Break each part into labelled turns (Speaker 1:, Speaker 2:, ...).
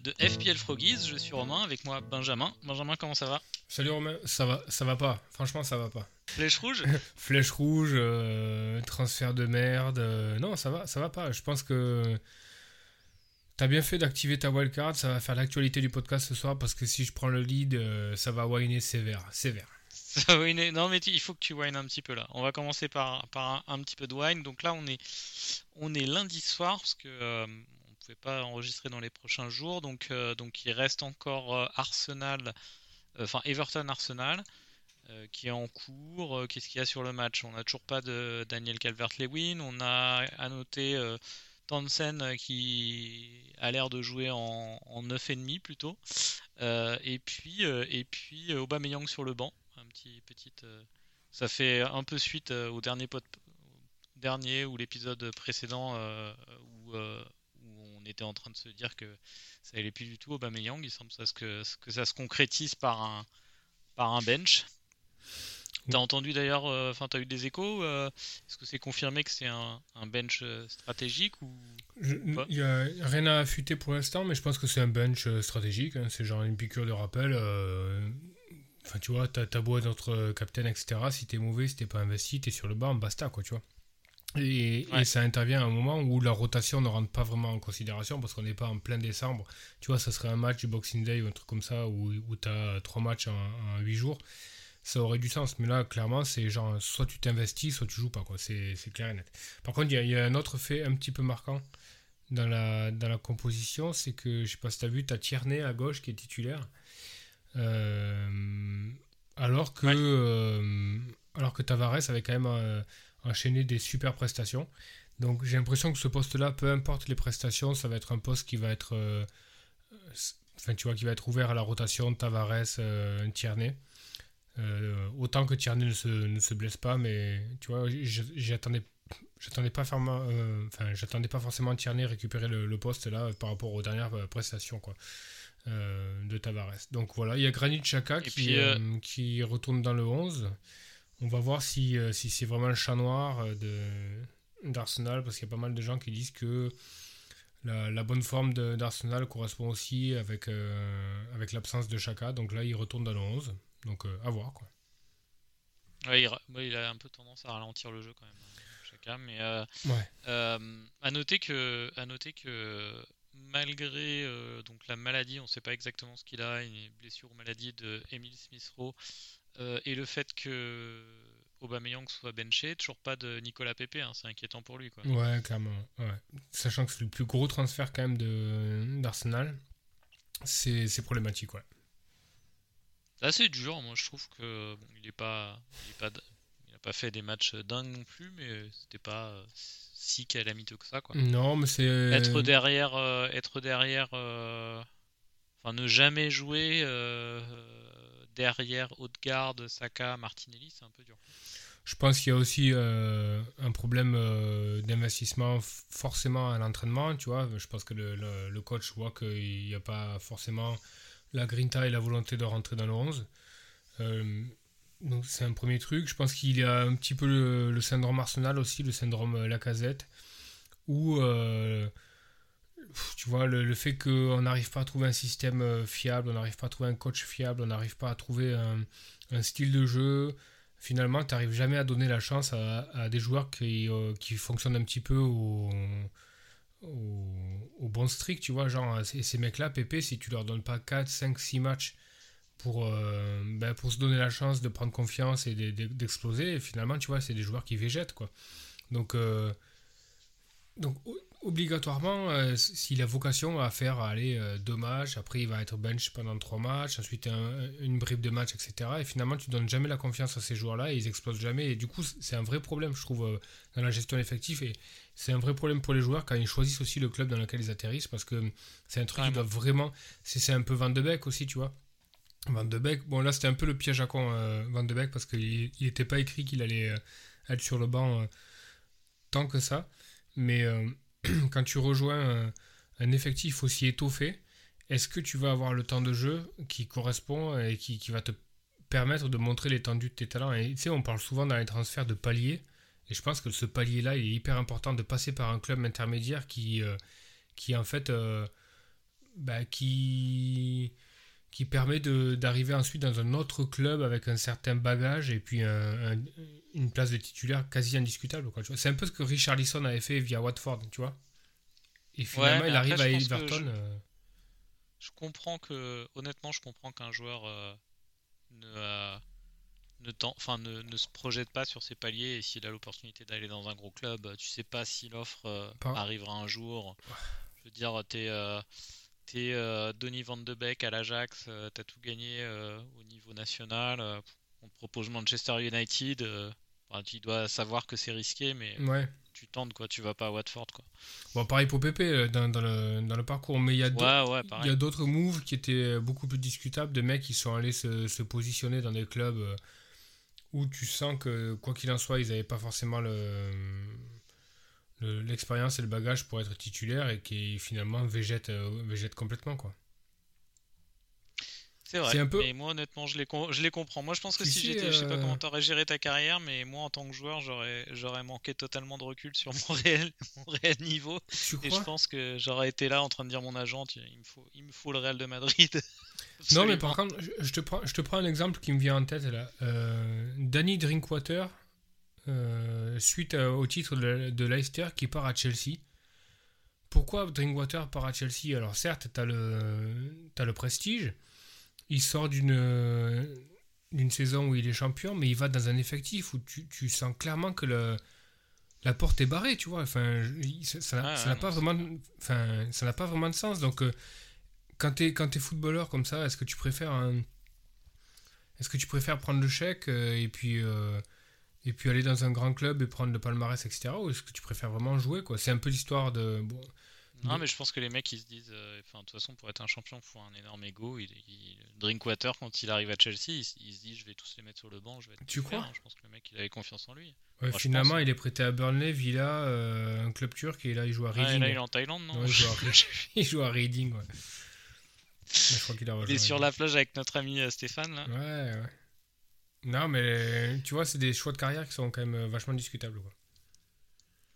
Speaker 1: De FPL Froggies, je suis Romain, avec moi Benjamin. Benjamin, comment ça va?
Speaker 2: Salut Romain, ça va, ça va pas, franchement ça va pas.
Speaker 1: Flèche rouge?
Speaker 2: Flèche rouge, euh, transfert de merde, euh, non ça va, ça va pas. Je pense que t'as bien fait d'activer ta wildcard, ça va faire l'actualité du podcast ce soir parce que si je prends le lead, euh, ça va whiner sévère, sévère.
Speaker 1: Ça va whiner- Non mais tu- il faut que tu wine un petit peu là. On va commencer par, par un, un petit peu de wine. Donc là on est, on est lundi soir parce que pas enregistrer dans les prochains jours. Donc, euh, donc il reste encore euh, Arsenal, euh, enfin Everton Arsenal. qui est en cours. Qu'est-ce qu'il y a sur le match? On n'a toujours pas de Daniel Calvert-Lewin. On a à noter euh, qui a l'air de jouer en, en 9,5 plutôt. Et puis, et puis Aubameyang sur le banc. Un petit, petite, ça fait un peu suite au dernier, au dernier ou l'épisode précédent où, était en train de se dire que ça allait plus du tout Aubameyang. Il semble ça, que, que ça se concrétise par un, par un bench. T'as entendu d'ailleurs, euh, enfin t'as eu des échos. euh, Est-ce que c'est confirmé que c'est un, un bench euh, stratégique ou.
Speaker 2: Il y a rien à affûter pour l'instant, mais je pense que c'est un bench euh, stratégique. hein, c'est genre une piqûre de rappel. euh, Enfin, tu vois, t'as beau être notre euh, capitaine, etc. Si t'es mauvais, si t'es pas investi, t'es sur le banc, basta, quoi, tu vois. Et,
Speaker 1: Ouais.
Speaker 2: et ça intervient à un moment où la rotation ne rentre pas vraiment en considération parce qu'on n'est pas en plein décembre. Tu vois, ça serait un match du Boxing Day ou un truc comme ça où, où t'as trois matchs en, en 8 jours. Ça aurait du sens. Mais là, clairement, c'est genre soit tu t'investis, soit tu joues pas, quoi. C'est clair et net. Par contre, il y, a- il y a un autre fait un petit peu marquant dans la, dans la composition, c'est que, je sais pas si tu as vu, tu as Tierney à gauche qui est titulaire. Euh, alors, que,
Speaker 1: Ouais.
Speaker 2: euh, alors que Tavares avait quand même euh, enchaîné des super prestations. Donc j'ai l'impression que ce poste-là, peu importe les prestations, ça va être un poste qui va être, euh, enfin tu vois, qui va être ouvert à la rotation Tavares, euh, Tierney. Euh, autant que Tierney ne se, ne se blesse pas, mais tu vois, j'attendais pas forcément euh, enfin j'attendais pas forcément Tierney récupérer le, le poste là par rapport aux dernières prestations quoi de Tavares donc voilà il y a Granit Xhaka
Speaker 1: Et
Speaker 2: qui,
Speaker 1: puis,
Speaker 2: qui retourne dans le 11 on va voir si, euh, si c'est vraiment le chat noir euh, d'Arsenal parce qu'il y a pas mal de gens qui disent que la, la bonne forme d'Arsenal correspond aussi avec, euh, avec l'absence de Xhaka. Donc là il retourne dans le 11 donc euh, à voir quoi.
Speaker 1: Ouais, il, ra- ouais, il a un peu tendance à ralentir le jeu quand même, chacun. Mais euh,
Speaker 2: ouais.
Speaker 1: à noter que, à noter que malgré donc la maladie, on ne sait pas exactement ce qu'il a, une blessure ou maladie de Emile Smith-Rowe, euh, et le fait que Aubameyang soit benché, toujours pas de Nicolas Pepe, hein, c'est inquiétant pour lui quoi.
Speaker 2: Ouais, clairement. Ouais. Sachant que c'est le plus gros transfert quand même d'Arsenal, c'est problématique, ouais.
Speaker 1: C'est assez dur, moi je trouve que bon, il est pas, il est pas, d- il a pas fait des matchs dingues non plus, mais c'était pas si calamiteux que ça quoi.
Speaker 2: Non, mais c'est...
Speaker 1: Être derrière, euh, être derrière, euh, enfin ne jamais jouer derrière Haute-Garde, Saka, Martinelli, c'est un peu dur.
Speaker 2: Je pense qu'il y a aussi euh, un problème euh, d'investissement forcément à l'entraînement, tu vois. Je pense que le, coach voit qu'il n'y a pas forcément la grinta et la volonté de rentrer dans le 11. Euh, donc c'est un premier truc. Je pense qu'il y a un petit peu le, le syndrome Arsenal aussi, le syndrome Lacazette, où tu vois le, le fait qu'on n'arrive pas à trouver un système euh, fiable, on n'arrive pas à trouver un coach fiable, on n'arrive pas à trouver un, un style de jeu finalement, tu n'arrives jamais à donner la chance à, à des joueurs qui, euh, qui fonctionnent un petit peu au, au, bon strict, tu vois. Genre, ces, ces mecs-là, Pépé, si tu leur donnes pas 4, 5, 6 matchs pour, euh, ben, pour se donner la chance de prendre confiance et de- de- d'exploser, finalement, tu vois, c'est des joueurs qui végètent, quoi. Donc, donc obligatoirement, euh, s'il a vocation à faire aller euh, deux matchs, après il va être bench pendant trois matchs, ensuite un- une bribe de match, etc. Et finalement, tu donnes jamais la confiance à ces joueurs-là et ils explosent jamais. Et du coup, c'est un vrai problème, je trouve, euh, dans la gestion effective. Et c'est un vrai problème pour les joueurs quand ils choisissent aussi le club dans lequel ils atterrissent parce que c'est un truc
Speaker 1: Carrément.
Speaker 2: doivent vraiment. C'est un peu Van de Beek aussi, tu vois. Van de Beek, bon là c'était un peu le piège à con, euh, Van de Beek, parce qu'il n'était pas écrit qu'il allait être sur le banc tant que ça. Mais quand tu rejoins euh, un effectif aussi étoffé, est-ce que tu vas avoir le temps de jeu qui correspond et qui, va te permettre de montrer l'étendue de tes talents? Et tu sais, on parle souvent dans les transferts de paliers, et je pense que ce palier-là, il est hyper important de passer par un club intermédiaire qui, euh, en fait, euh, bah, qui, qui permet de- d'arriver ensuite dans un autre club avec un certain bagage et puis un- un- une place de titulaire quasi indiscutable. C'est un peu ce que Richard Lisson avait fait via Watford, tu vois. Et finalement, il arrive
Speaker 1: après,
Speaker 2: à Everton.
Speaker 1: je-
Speaker 2: euh,
Speaker 1: Je comprends que, honnêtement, je comprends qu'un joueur euh, ne, euh, ne, enfin, ne, ne se projette pas sur ses paliers et s'il a l'opportunité d'aller dans un gros club, tu sais pas si l'offre arrivera un jour. Je veux dire, t'es t'es, euh, Donny Van de Beek à l'Ajax, euh, t'as tout gagné euh, au niveau national. on te propose Manchester United. enfin, tu dois savoir que c'est risqué, mais
Speaker 2: Ouais.
Speaker 1: tu tentes quoi, tu vas pas à Watford quoi.
Speaker 2: Bon, pareil pour Pépé dans, dans le, dans le parcours, mais il y a d'autres-
Speaker 1: Ouais, ouais,
Speaker 2: Il y
Speaker 1: pareil.
Speaker 2: a d'autres moves qui étaient beaucoup plus discutables, de mecs qui sont allés se, se positionner dans des clubs où tu sens que, quoi qu'il en soit, ils n'avaient pas forcément le- l'expérience et le bagage pour être titulaire et qui finalement végètent, euh, végètent complètement. Quoi.
Speaker 1: C'est vrai.
Speaker 2: Un peu-
Speaker 1: Mais moi, honnêtement, je les, com- je les comprends. Moi, je pense que si j'étais, je sais pas
Speaker 2: euh,
Speaker 1: comment t'aurais géré ta carrière, mais moi, en tant que joueur, j'aurais, j'aurais manqué totalement de recul sur mon réel, mon réel niveau.
Speaker 2: Tu
Speaker 1: Et je pense que j'aurais été là en train de dire à mon agent, il me faut, il me faut le Real de Madrid.
Speaker 2: Non, mais par contre, je, je te prends, je te prends un exemple qui me vient en tête là. Euh, Danny Drinkwater, euh, suite à- au titre de, de Leicester, qui part à Chelsea. Pourquoi Drinkwater part à Chelsea? Alors, certes, tu as le, t'as le prestige. Il sort d'une, euh, d'une saison où il est champion, mais il va dans un effectif où tu, tu sens clairement que le, la porte est barrée, tu vois. Enfin, ça n'a ça
Speaker 1: non,
Speaker 2: pas vraiment, enfin, ça n'a pas vraiment de sens. Donc, euh, quand tu es, quand t'es footballeur comme ça, est-ce que tu préfères un- est-ce que tu préfères prendre le chèque euh, et puis euh, et puis aller dans un grand club et prendre le palmarès etc ou est-ce que tu préfères vraiment jouer quoi? C'est un peu l'histoire de bon
Speaker 1: Non,
Speaker 2: Mais-
Speaker 1: je pense que les mecs, ils se disent, euh, enfin, de toute façon, pour être un champion, il faut un énorme ego. Il, il- Drinkwater, quand il arrive à Chelsea, il, se dit, je vais tous les mettre sur le banc, je vais être
Speaker 2: Tu crois?
Speaker 1: hein. Je pense que le mec, il avait confiance en lui.
Speaker 2: ouais, finalement
Speaker 1: pense.
Speaker 2: il est prêté à Burnley Villa euh, un club turc et là il joue à
Speaker 1: Ah, et
Speaker 2: Reading
Speaker 1: là, il est en Thaïlande, non?
Speaker 2: Il, joue à, il joue à Reading ouais. Mais je crois qu'il a
Speaker 1: Il est sur
Speaker 2: Reading.
Speaker 1: la plage avec notre ami euh, Stéphane, là.
Speaker 2: ouais ouais non mais tu vois c'est des choix de carrière qui sont quand même euh, vachement discutables quoi.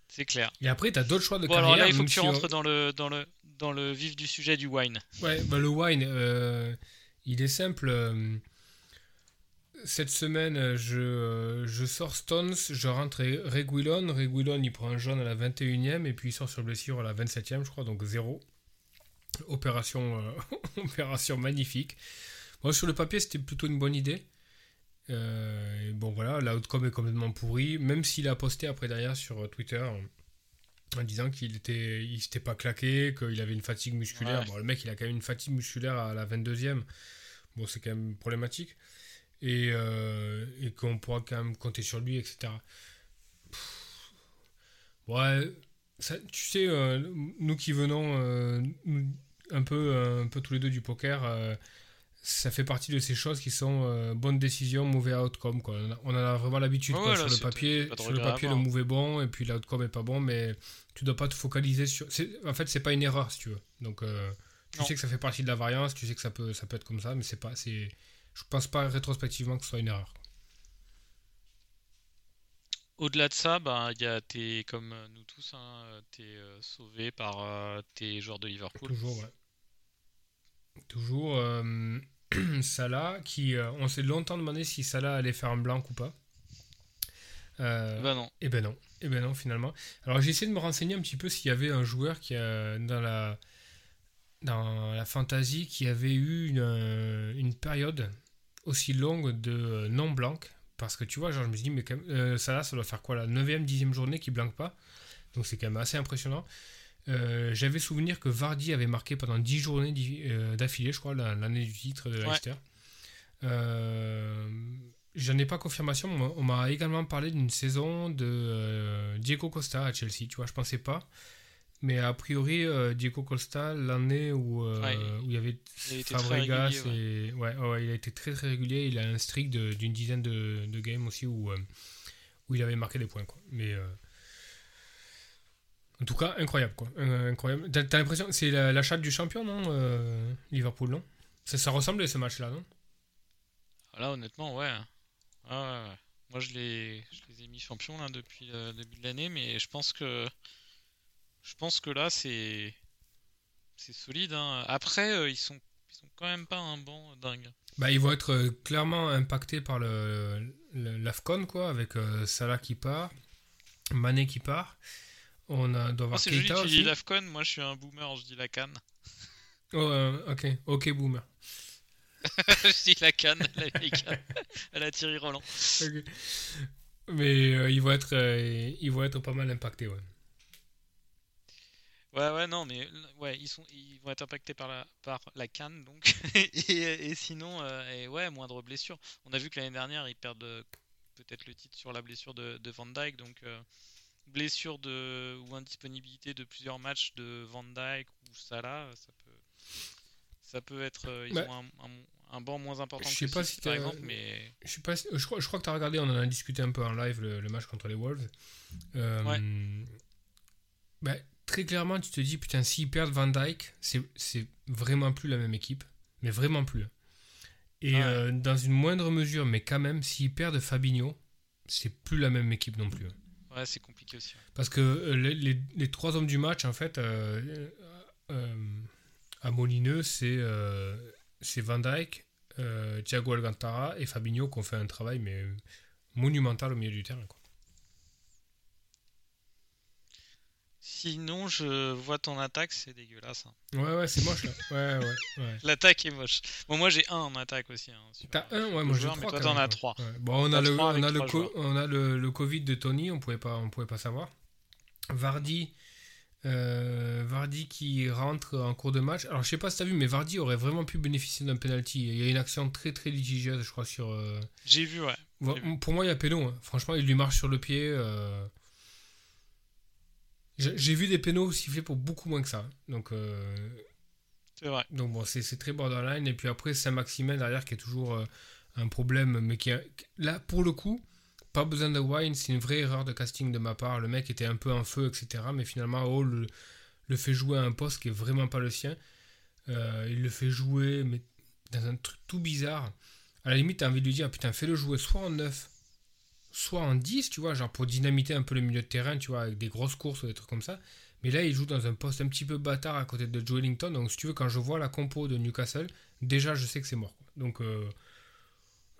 Speaker 1: C'est clair.
Speaker 2: et après t'as d'autres choix de
Speaker 1: Bon,
Speaker 2: carrière
Speaker 1: alors là, il faut que tu
Speaker 2: si on-
Speaker 1: rentres dans le, dans, le, dans le vif du sujet du wine.
Speaker 2: Ouais, bah le wine, euh, il est simple. euh, cette semaine, je, je sors Stones, je rentre Re- Reguilon. Reguilon, il prend un jaune à la 21e et puis il sort sur blessure à la 27e, je crois, donc zéro. Opération, euh, opération magnifique. Moi, sur le papier, c'était plutôt une bonne idée. Euh, et bon, voilà, l'outcome est complètement pourri, même s'il a posté après derrière sur Twitter en, en disant qu'il était, il s'était pas claqué, qu'il avait une fatigue musculaire.
Speaker 1: Ouais.
Speaker 2: Bon, le mec, il a quand même une fatigue musculaire à la 22e. Bon, c'est quand même problématique. Et, euh, et qu'on pourra quand même compter sur lui, etc. Pff. Ouais, ça- tu sais, euh, nous qui venons un, peu, un peu tous les deux du poker, ça fait partie de ces choses qui sont euh, bonnes décisions, mauvais outcome. Quoi. On, en a vraiment l'habitude.
Speaker 1: Ouais,
Speaker 2: quoi.
Speaker 1: là,
Speaker 2: sur le papier, sur le, papier le est bon et puis l'outcome est pas bon, mais tu dois pas te focaliser sur. En fait, c'est pas une erreur si tu veux. Donc, euh, tu
Speaker 1: Non.
Speaker 2: sais que ça fait partie de la variance, tu sais que ça peut, ça peut être comme ça, mais c'est pas. c'est Je pense pas rétrospectivement que ce soit une erreur.
Speaker 1: Au-delà de ça, bah, y a t'es comme nous tous, hein, t'es euh, sauvé par euh, tes joueurs de Liverpool.
Speaker 2: Toujours, ouais. Toujours euh, Salah, qui. euh, on s'est longtemps demandé si Salah allait faire un blanc ou pas. Euh,
Speaker 1: Bah non.
Speaker 2: Eh ben non, eh ben non finalement. Alors j'ai essayé de me renseigner un petit peu s'il y avait un joueur qui a dans la dans la fantasy qui avait eu une, euh, une période aussi longue de non blanc parce que tu vois genre je me suis dit mais quand même, euh, ça là ça doit faire quoi la 9e 10e journée qui blanque pas? Donc c'est quand même assez impressionnant Euh, J'avais souvenir que Vardy avait marqué pendant 10 journées euh, d'affilée, je crois, l'année du titre de Leicester. Euh, J'en ai pas confirmation, on m'a également parlé d'une saison de Diego Costa à Chelsea, tu vois, je pensais pas. Mais a priori, Diego Costa, l'année où, où, il y avait Fabregas, et, ouais. il a été très très régulier. Il a un streak d'une dizaine de, de, games aussi où, où il avait marqué des points. Quoi. Mais en tout cas, incroyable, quoi. incroyable. T'as, l'impression que c'est la, chatte du champion, non euh, Liverpool, non? Ça, ça ressemblait ce match-là, non?
Speaker 1: Là, honnêtement, ouais. Ah, ouais, Moi, je les, je les ai mis champions là, depuis le début de l'année, mais je pense que je pense que là, c'est c'est solide. Hein. Après, euh, ils sont ils sont quand même pas un banc dingue.
Speaker 2: Bah, ils vont être euh, clairement impactés par le, l'Afcon, quoi, avec Salah qui part, Mané qui part. On a, doit avoir
Speaker 1: oh, Keita joli, tu dis l'Afcon, moi je suis un boomer, je dis la canne.
Speaker 2: Oh, euh, ok, ok, boomer.
Speaker 1: je dis la canne, la vieille canne, Thierry Roland.
Speaker 2: Mais euh, ils, vont être, euh, ils vont être pas mal impactés, ouais.
Speaker 1: Ouais, ouais, non, mais ouais, ils, sont, ils vont être impactés par la, par la canne, donc. et, et, sinon, et ouais, moindre blessure. On a vu que l'année dernière, ils perdent peut-être le titre sur la blessure de, de Van Dyke, donc blessure de, ou indisponibilité de plusieurs matchs de Van Dyke ou Salah, ça peut, ça peut être. Euh, ils bah, ont un, un, banc moins important je que sais pas si par exemple, mais.
Speaker 2: Je, sais pas je, crois, je crois que tu as regardé, on en a discuté un peu en live le, match contre les Wolves. Euh, bah, très clairement, tu te dis, putain, s'ils perdent Van Dyke, c'est vraiment plus la même équipe. Mais vraiment plus. Et euh, dans une moindre mesure, mais quand même, s'ils perdent Fabinho, c'est plus la même équipe non plus.
Speaker 1: C'est compliqué aussi.
Speaker 2: Parce que euh, les, trois hommes du match, en fait, euh, euh, à Molineux, c'est Van Dijk, Thiago Alcantara et Fabinho qui ont fait un travail mais monumental au milieu du terrain.
Speaker 1: Sinon, je vois ton attaque, c'est dégueulasse. Hein.
Speaker 2: Ouais, ouais, c'est moche là. Ouais, ouais, ouais.
Speaker 1: L'attaque est moche. Bon, moi j'ai un en attaque aussi. Hein,
Speaker 2: T'as un, ouais, moi j'ai trois.
Speaker 1: Mais toi t'en as trois.
Speaker 2: Bon, on a, le, on, a le on a le, le, Covid de Tony, on pouvait pas, on pouvait pas savoir. Vardy, euh, Vardy qui rentre en cours de match. Alors je sais pas si t'as vu, mais Vardy aurait vraiment pu bénéficier d'un penalty. Il y a une action très très litigieuse, je crois, sur. Euh,
Speaker 1: j'ai vu, ouais.
Speaker 2: Pour moi, il y a péno. Hein. Franchement, il lui marche sur le pied. Euh... J'ai vu des pénaux sifflés pour beaucoup moins que ça. Donc, euh,
Speaker 1: c'est vrai.
Speaker 2: Donc bon, c'est très borderline. Et puis après, Saint-Maximin derrière qui est toujours euh, un problème, mais qui là pour le coup, pas besoin de wine. C'est une vraie erreur de casting de ma part. Le mec était un peu en feu, etc. Mais finalement, Hall le, fait jouer à un poste qui est vraiment pas le sien. Euh, il le fait jouer, mais dans un truc tout bizarre. À la limite, t'as envie de lui dire, putain, fais-le jouer soit en 9, soit en 10, tu vois, genre pour dynamiter un peu le milieu de terrain, tu vois, avec des grosses courses ou des trucs comme ça. Mais là, il joue dans un poste un petit peu bâtard à côté de Joe Ellington. Donc, si tu veux, quand je vois la compo de Newcastle, déjà, je sais que c'est mort. Donc, euh,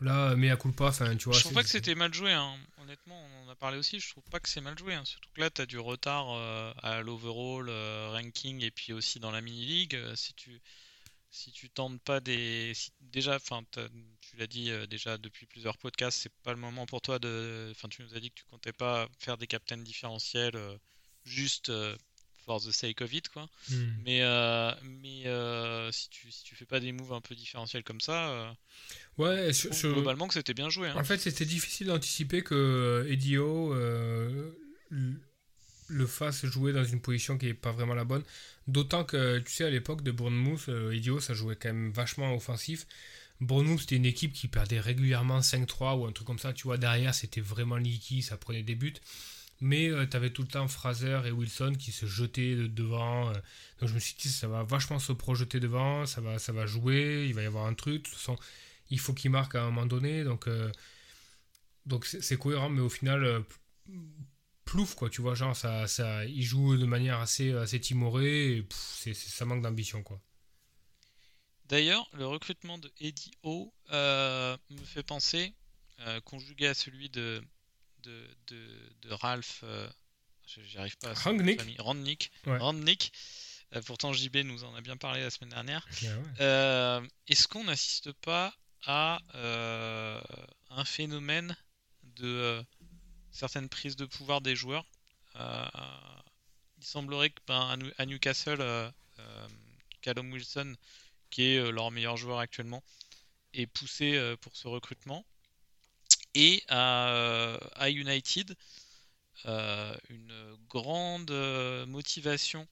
Speaker 2: là, mais à coup pas, enfin, tu vois.
Speaker 1: Je trouve pas que c'était mal joué, hein. honnêtement, on en a parlé aussi. Je trouve pas que c'est mal joué, hein. surtout que là, tu as du retard euh, à l'overall euh, ranking et puis aussi dans la mini-league. si tu si tu tentes pas des déjà enfin tu l'as dit euh, déjà depuis plusieurs podcasts c'est pas le moment pour toi de enfin tu nous as dit que tu comptais pas faire des captains différentiels euh, juste euh, for the sake of it quoi hmm. mais mais si tu si tu fais pas des moves un peu différentiels comme ça
Speaker 2: ouais
Speaker 1: globalement que c'était bien joué hein.
Speaker 2: en fait c'était difficile d'anticiper que Edio le fasse jouer dans une position qui n'est pas vraiment la bonne. D'autant que, tu sais, à l'époque de Bournemouth, euh, Idio, ça jouait quand même vachement offensif. Bournemouth, c'était une équipe qui perdait régulièrement 5-3 ou un truc comme ça. Tu vois, derrière, c'était vraiment leaky, ça prenait des buts. Mais euh, tu avais tout le temps Fraser et Wilson qui se jetaient devant. Euh. donc je me suis dit, ça va vachement se projeter devant, ça va, ça va jouer, il va y avoir un truc. De toute façon, il faut qu'il marque à un moment donné. Donc, donc c'est cohérent, mais au final, plouf, quoi, tu vois, genre, ça, ça, il joue de manière assez, assez timorée, et c'est, ça manque d'ambition, quoi.
Speaker 1: D'ailleurs, le recrutement de Eddie O euh, me fait penser, euh, conjugué à celui de, de, de, Ralph, euh, j'y arrive pas à
Speaker 2: Rangnick.
Speaker 1: Randnick. Randnick. pourtant, JB nous en a bien parlé la semaine dernière. est-ce qu'on n'assiste pas à un phénomène de certaines prises de pouvoir des joueurs euh, il semblerait que ben, à Newcastle, Callum Wilson, qui est leur meilleur joueur actuellement, est poussé pour ce recrutement. Et à, United, une grande motivation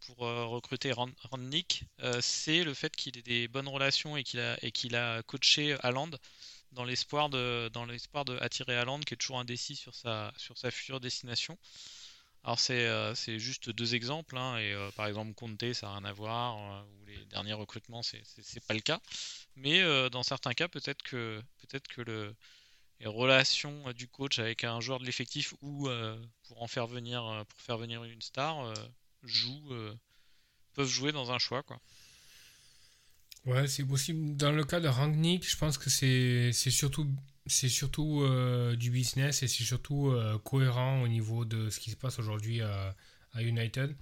Speaker 1: pour recruter Randnick, c'est le fait qu'il ait des bonnes relations et qu'il a, a coaché Haaland dans l'espoir de dans l'espoir de attirer qui est toujours indécis sur sa sur sa future destination. Alors c'est c'est juste deux exemples hein, et par exemple Conte ça n'a rien à voir ou les derniers recrutements c'est c'est pas le cas. Mais dans certains cas peut-être que le les relations du coach avec un joueur de l'effectif ou pour en faire venir pour faire venir une star jouent, euh, peuvent jouer dans un choix. Quoi.
Speaker 2: Ouais, c'est possible. Dans le cas de Rangnick, je pense que c'est surtout, surtout euh, du business et c'est surtout euh, cohérent au niveau de ce qui se passe aujourd'hui à, à, United.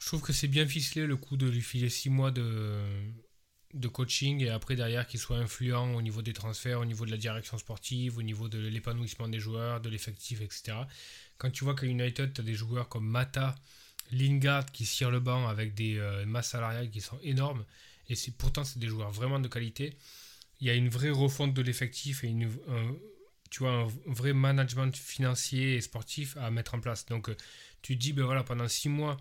Speaker 2: Je trouve que c'est bien ficelé le coup de lui filer 6 mois de, de coaching et après derrière qu'il soit influent au niveau des transferts, au niveau de la direction sportive, au niveau de l'épanouissement des joueurs, de l'effectif, etc. Quand tu vois qu'à United, tu as des joueurs comme Mata, Lingard qui tire le banc avec des euh, masses salariales qui sont énormes. Et c'est pourtant, c'est des joueurs vraiment de qualité. Il y a une vraie refonte de l'effectif et une, un, tu vois, un vrai management financier et sportif à mettre en place. Donc, euh, tu te dis, ben voilà, pendant six mois,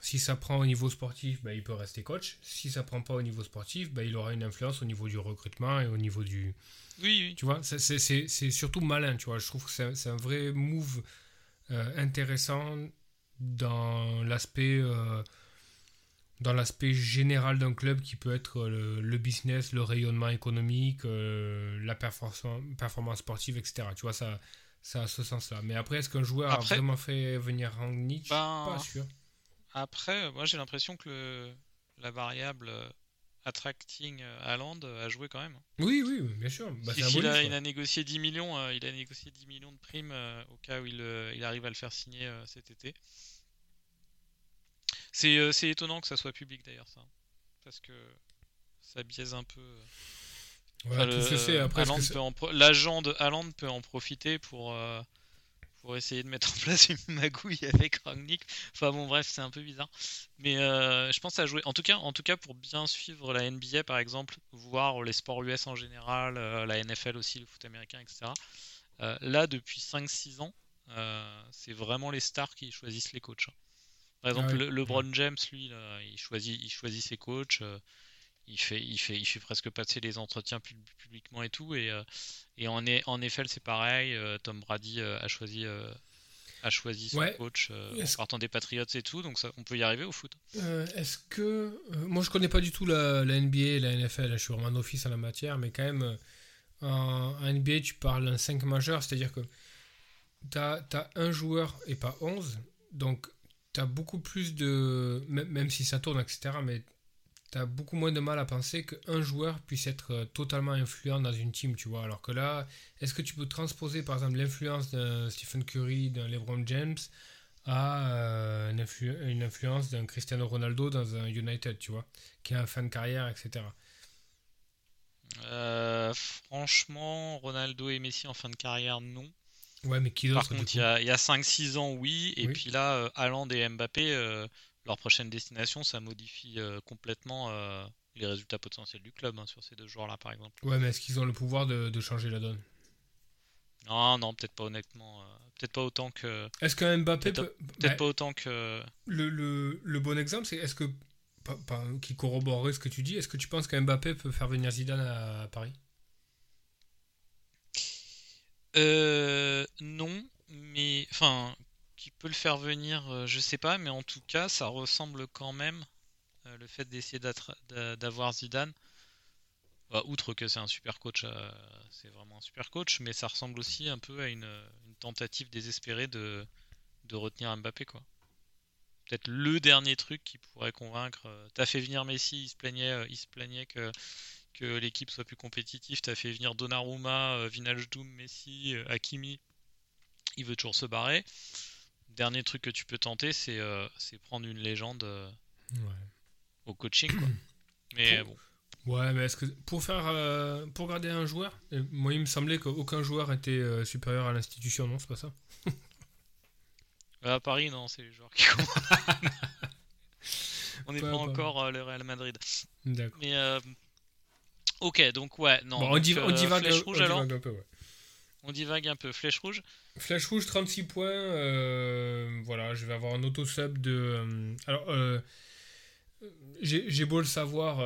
Speaker 2: si ça prend au niveau sportif, ben, il peut rester coach. Si ça prend pas au niveau sportif, ben, il aura une influence au niveau du recrutement et au niveau du.
Speaker 1: Oui, oui.
Speaker 2: Tu vois, c'est surtout malin, tu vois. Je trouve que c'est un vrai move euh, intéressant dans l'aspect euh, dans l'aspect général d'un club qui peut être le, business, le rayonnement économique, euh, la performance, performance sportive, etc. Tu vois, ça, ça a ce sens-là. Mais après, est-ce qu'un joueur a vraiment fait venir Rangnick? Ben, Pas sûr.
Speaker 1: Après, moi j'ai l'impression que le, la variable euh, attracting Haaland a joué quand même.
Speaker 2: Oui, oui, bien sûr.
Speaker 1: Bah, il, a, il, a, négocié 10 millions, il a négocié 10 millions de primes au cas où il, il, arrive à le faire signer cet été. Euh, c'est étonnant que ça soit public d'ailleurs, ça. Parce que ça biaise un peu. L'agent de Haaland peut en profiter pour, euh, pour essayer de mettre en place une magouille avec Rangnick. Enfin bon, bref, c'est un peu bizarre. Mais euh, je pense à jouer. En tout, cas, en tout cas, pour bien suivre la NBA par exemple, voir les sports US en général, la NFL aussi, le foot américain, etc. là, depuis 5-6 ans, c'est vraiment les stars qui choisissent les coachs. Hein. Par exemple, le, LeBron James, lui, il, choisit, il choisit ses coachs. Euh, il fait, il, fait, il fait presque passer les entretiens publiquement et tout. Et, euh, et en, en effet, c'est pareil. Euh, Tom Brady a choisi, a choisi son coach en partant des Patriots et tout. Donc ça, on peut y arriver au foot.
Speaker 2: Est-ce que. moi, je connais pas du tout la, NBA et la NFL. Je suis vraiment un office en la matière. Mais quand même, en, NBA, tu parles d'un 5 majeur. C'est-à-dire que tu as, as, un joueur et pas 11. Donc tu as beaucoup plus de. Même si ça tourne, etc., mais tu as beaucoup moins de mal à penser qu'un joueur puisse être euh, totalement influent dans une team, tu vois. Alors que là, est-ce que tu peux transposer par exemple l'influence d'un Stephen Curry, d'un LeBron James à euh, une, influence d'un Cristiano Ronaldo dans un United, tu vois, qui a un fin de carrière, etc.
Speaker 1: Euh, franchement, Ronaldo et Messi en fin de carrière, non.
Speaker 2: Ouais, mais qui
Speaker 1: Par contre, il y a, a 5-6 ans, oui. Et puis là, euh, Haaland et Mbappé, euh, leur prochaine destination, ça modifie euh, complètement les résultats potentiels du club hein, sur ces deux joueurs-là, par exemple.
Speaker 2: Ouais, mais est-ce qu'ils ont le pouvoir de, changer la donne?
Speaker 1: Non, non, peut-être pas honnêtement. peut-être pas autant que.
Speaker 2: Est-ce que Mbappé
Speaker 1: peut. Peut-être pas autant que.
Speaker 2: Le, le, le bon exemple, c'est est-ce que. qui corroborerait ce que tu dis, est-ce que tu penses qu'Mbappé peut faire venir Zidane à Paris?
Speaker 1: Euh, non, mais enfin, qui peut le faire venir, euh, je sais pas, mais en tout cas, ça ressemble quand même euh, le fait d'essayer d'avoir Zidane. Bah, outre que c'est un super coach, c'est vraiment un super coach, mais ça ressemble aussi un peu à une, tentative désespérée de, retenir Mbappé, quoi. Peut-être le dernier truc qui pourrait convaincre. T'as fait venir Messi, il se plaignait, il se plaignait que que l'équipe soit plus compétitive. Tu as fait venir Donnarumma, euh, Vinaldoom, Messi, euh, Hakimi. Il veut toujours se barrer. Dernier truc que tu peux tenter, c'est euh, prendre une légende au coaching. Mais bon.
Speaker 2: Ouais, mais est-ce que pour faire pour garder un joueur, moi il me semblait qu'aucun joueur était supérieur à l'institution, non C'est pas ça?
Speaker 1: À Paris, non, c'est les joueurs qui comptent. On n'est pas, encore le Real Madrid.
Speaker 2: D'accord.
Speaker 1: Mais ok, donc ouais, non.
Speaker 2: on, divague, on divague,
Speaker 1: rouge,
Speaker 2: on divague un peu, ouais.
Speaker 1: On divague un peu. Flèche rouge
Speaker 2: Flèche rouge, 36 points. Euh, voilà, je vais avoir un auto-sub de. Euh, alors, euh, j'ai beau le savoir,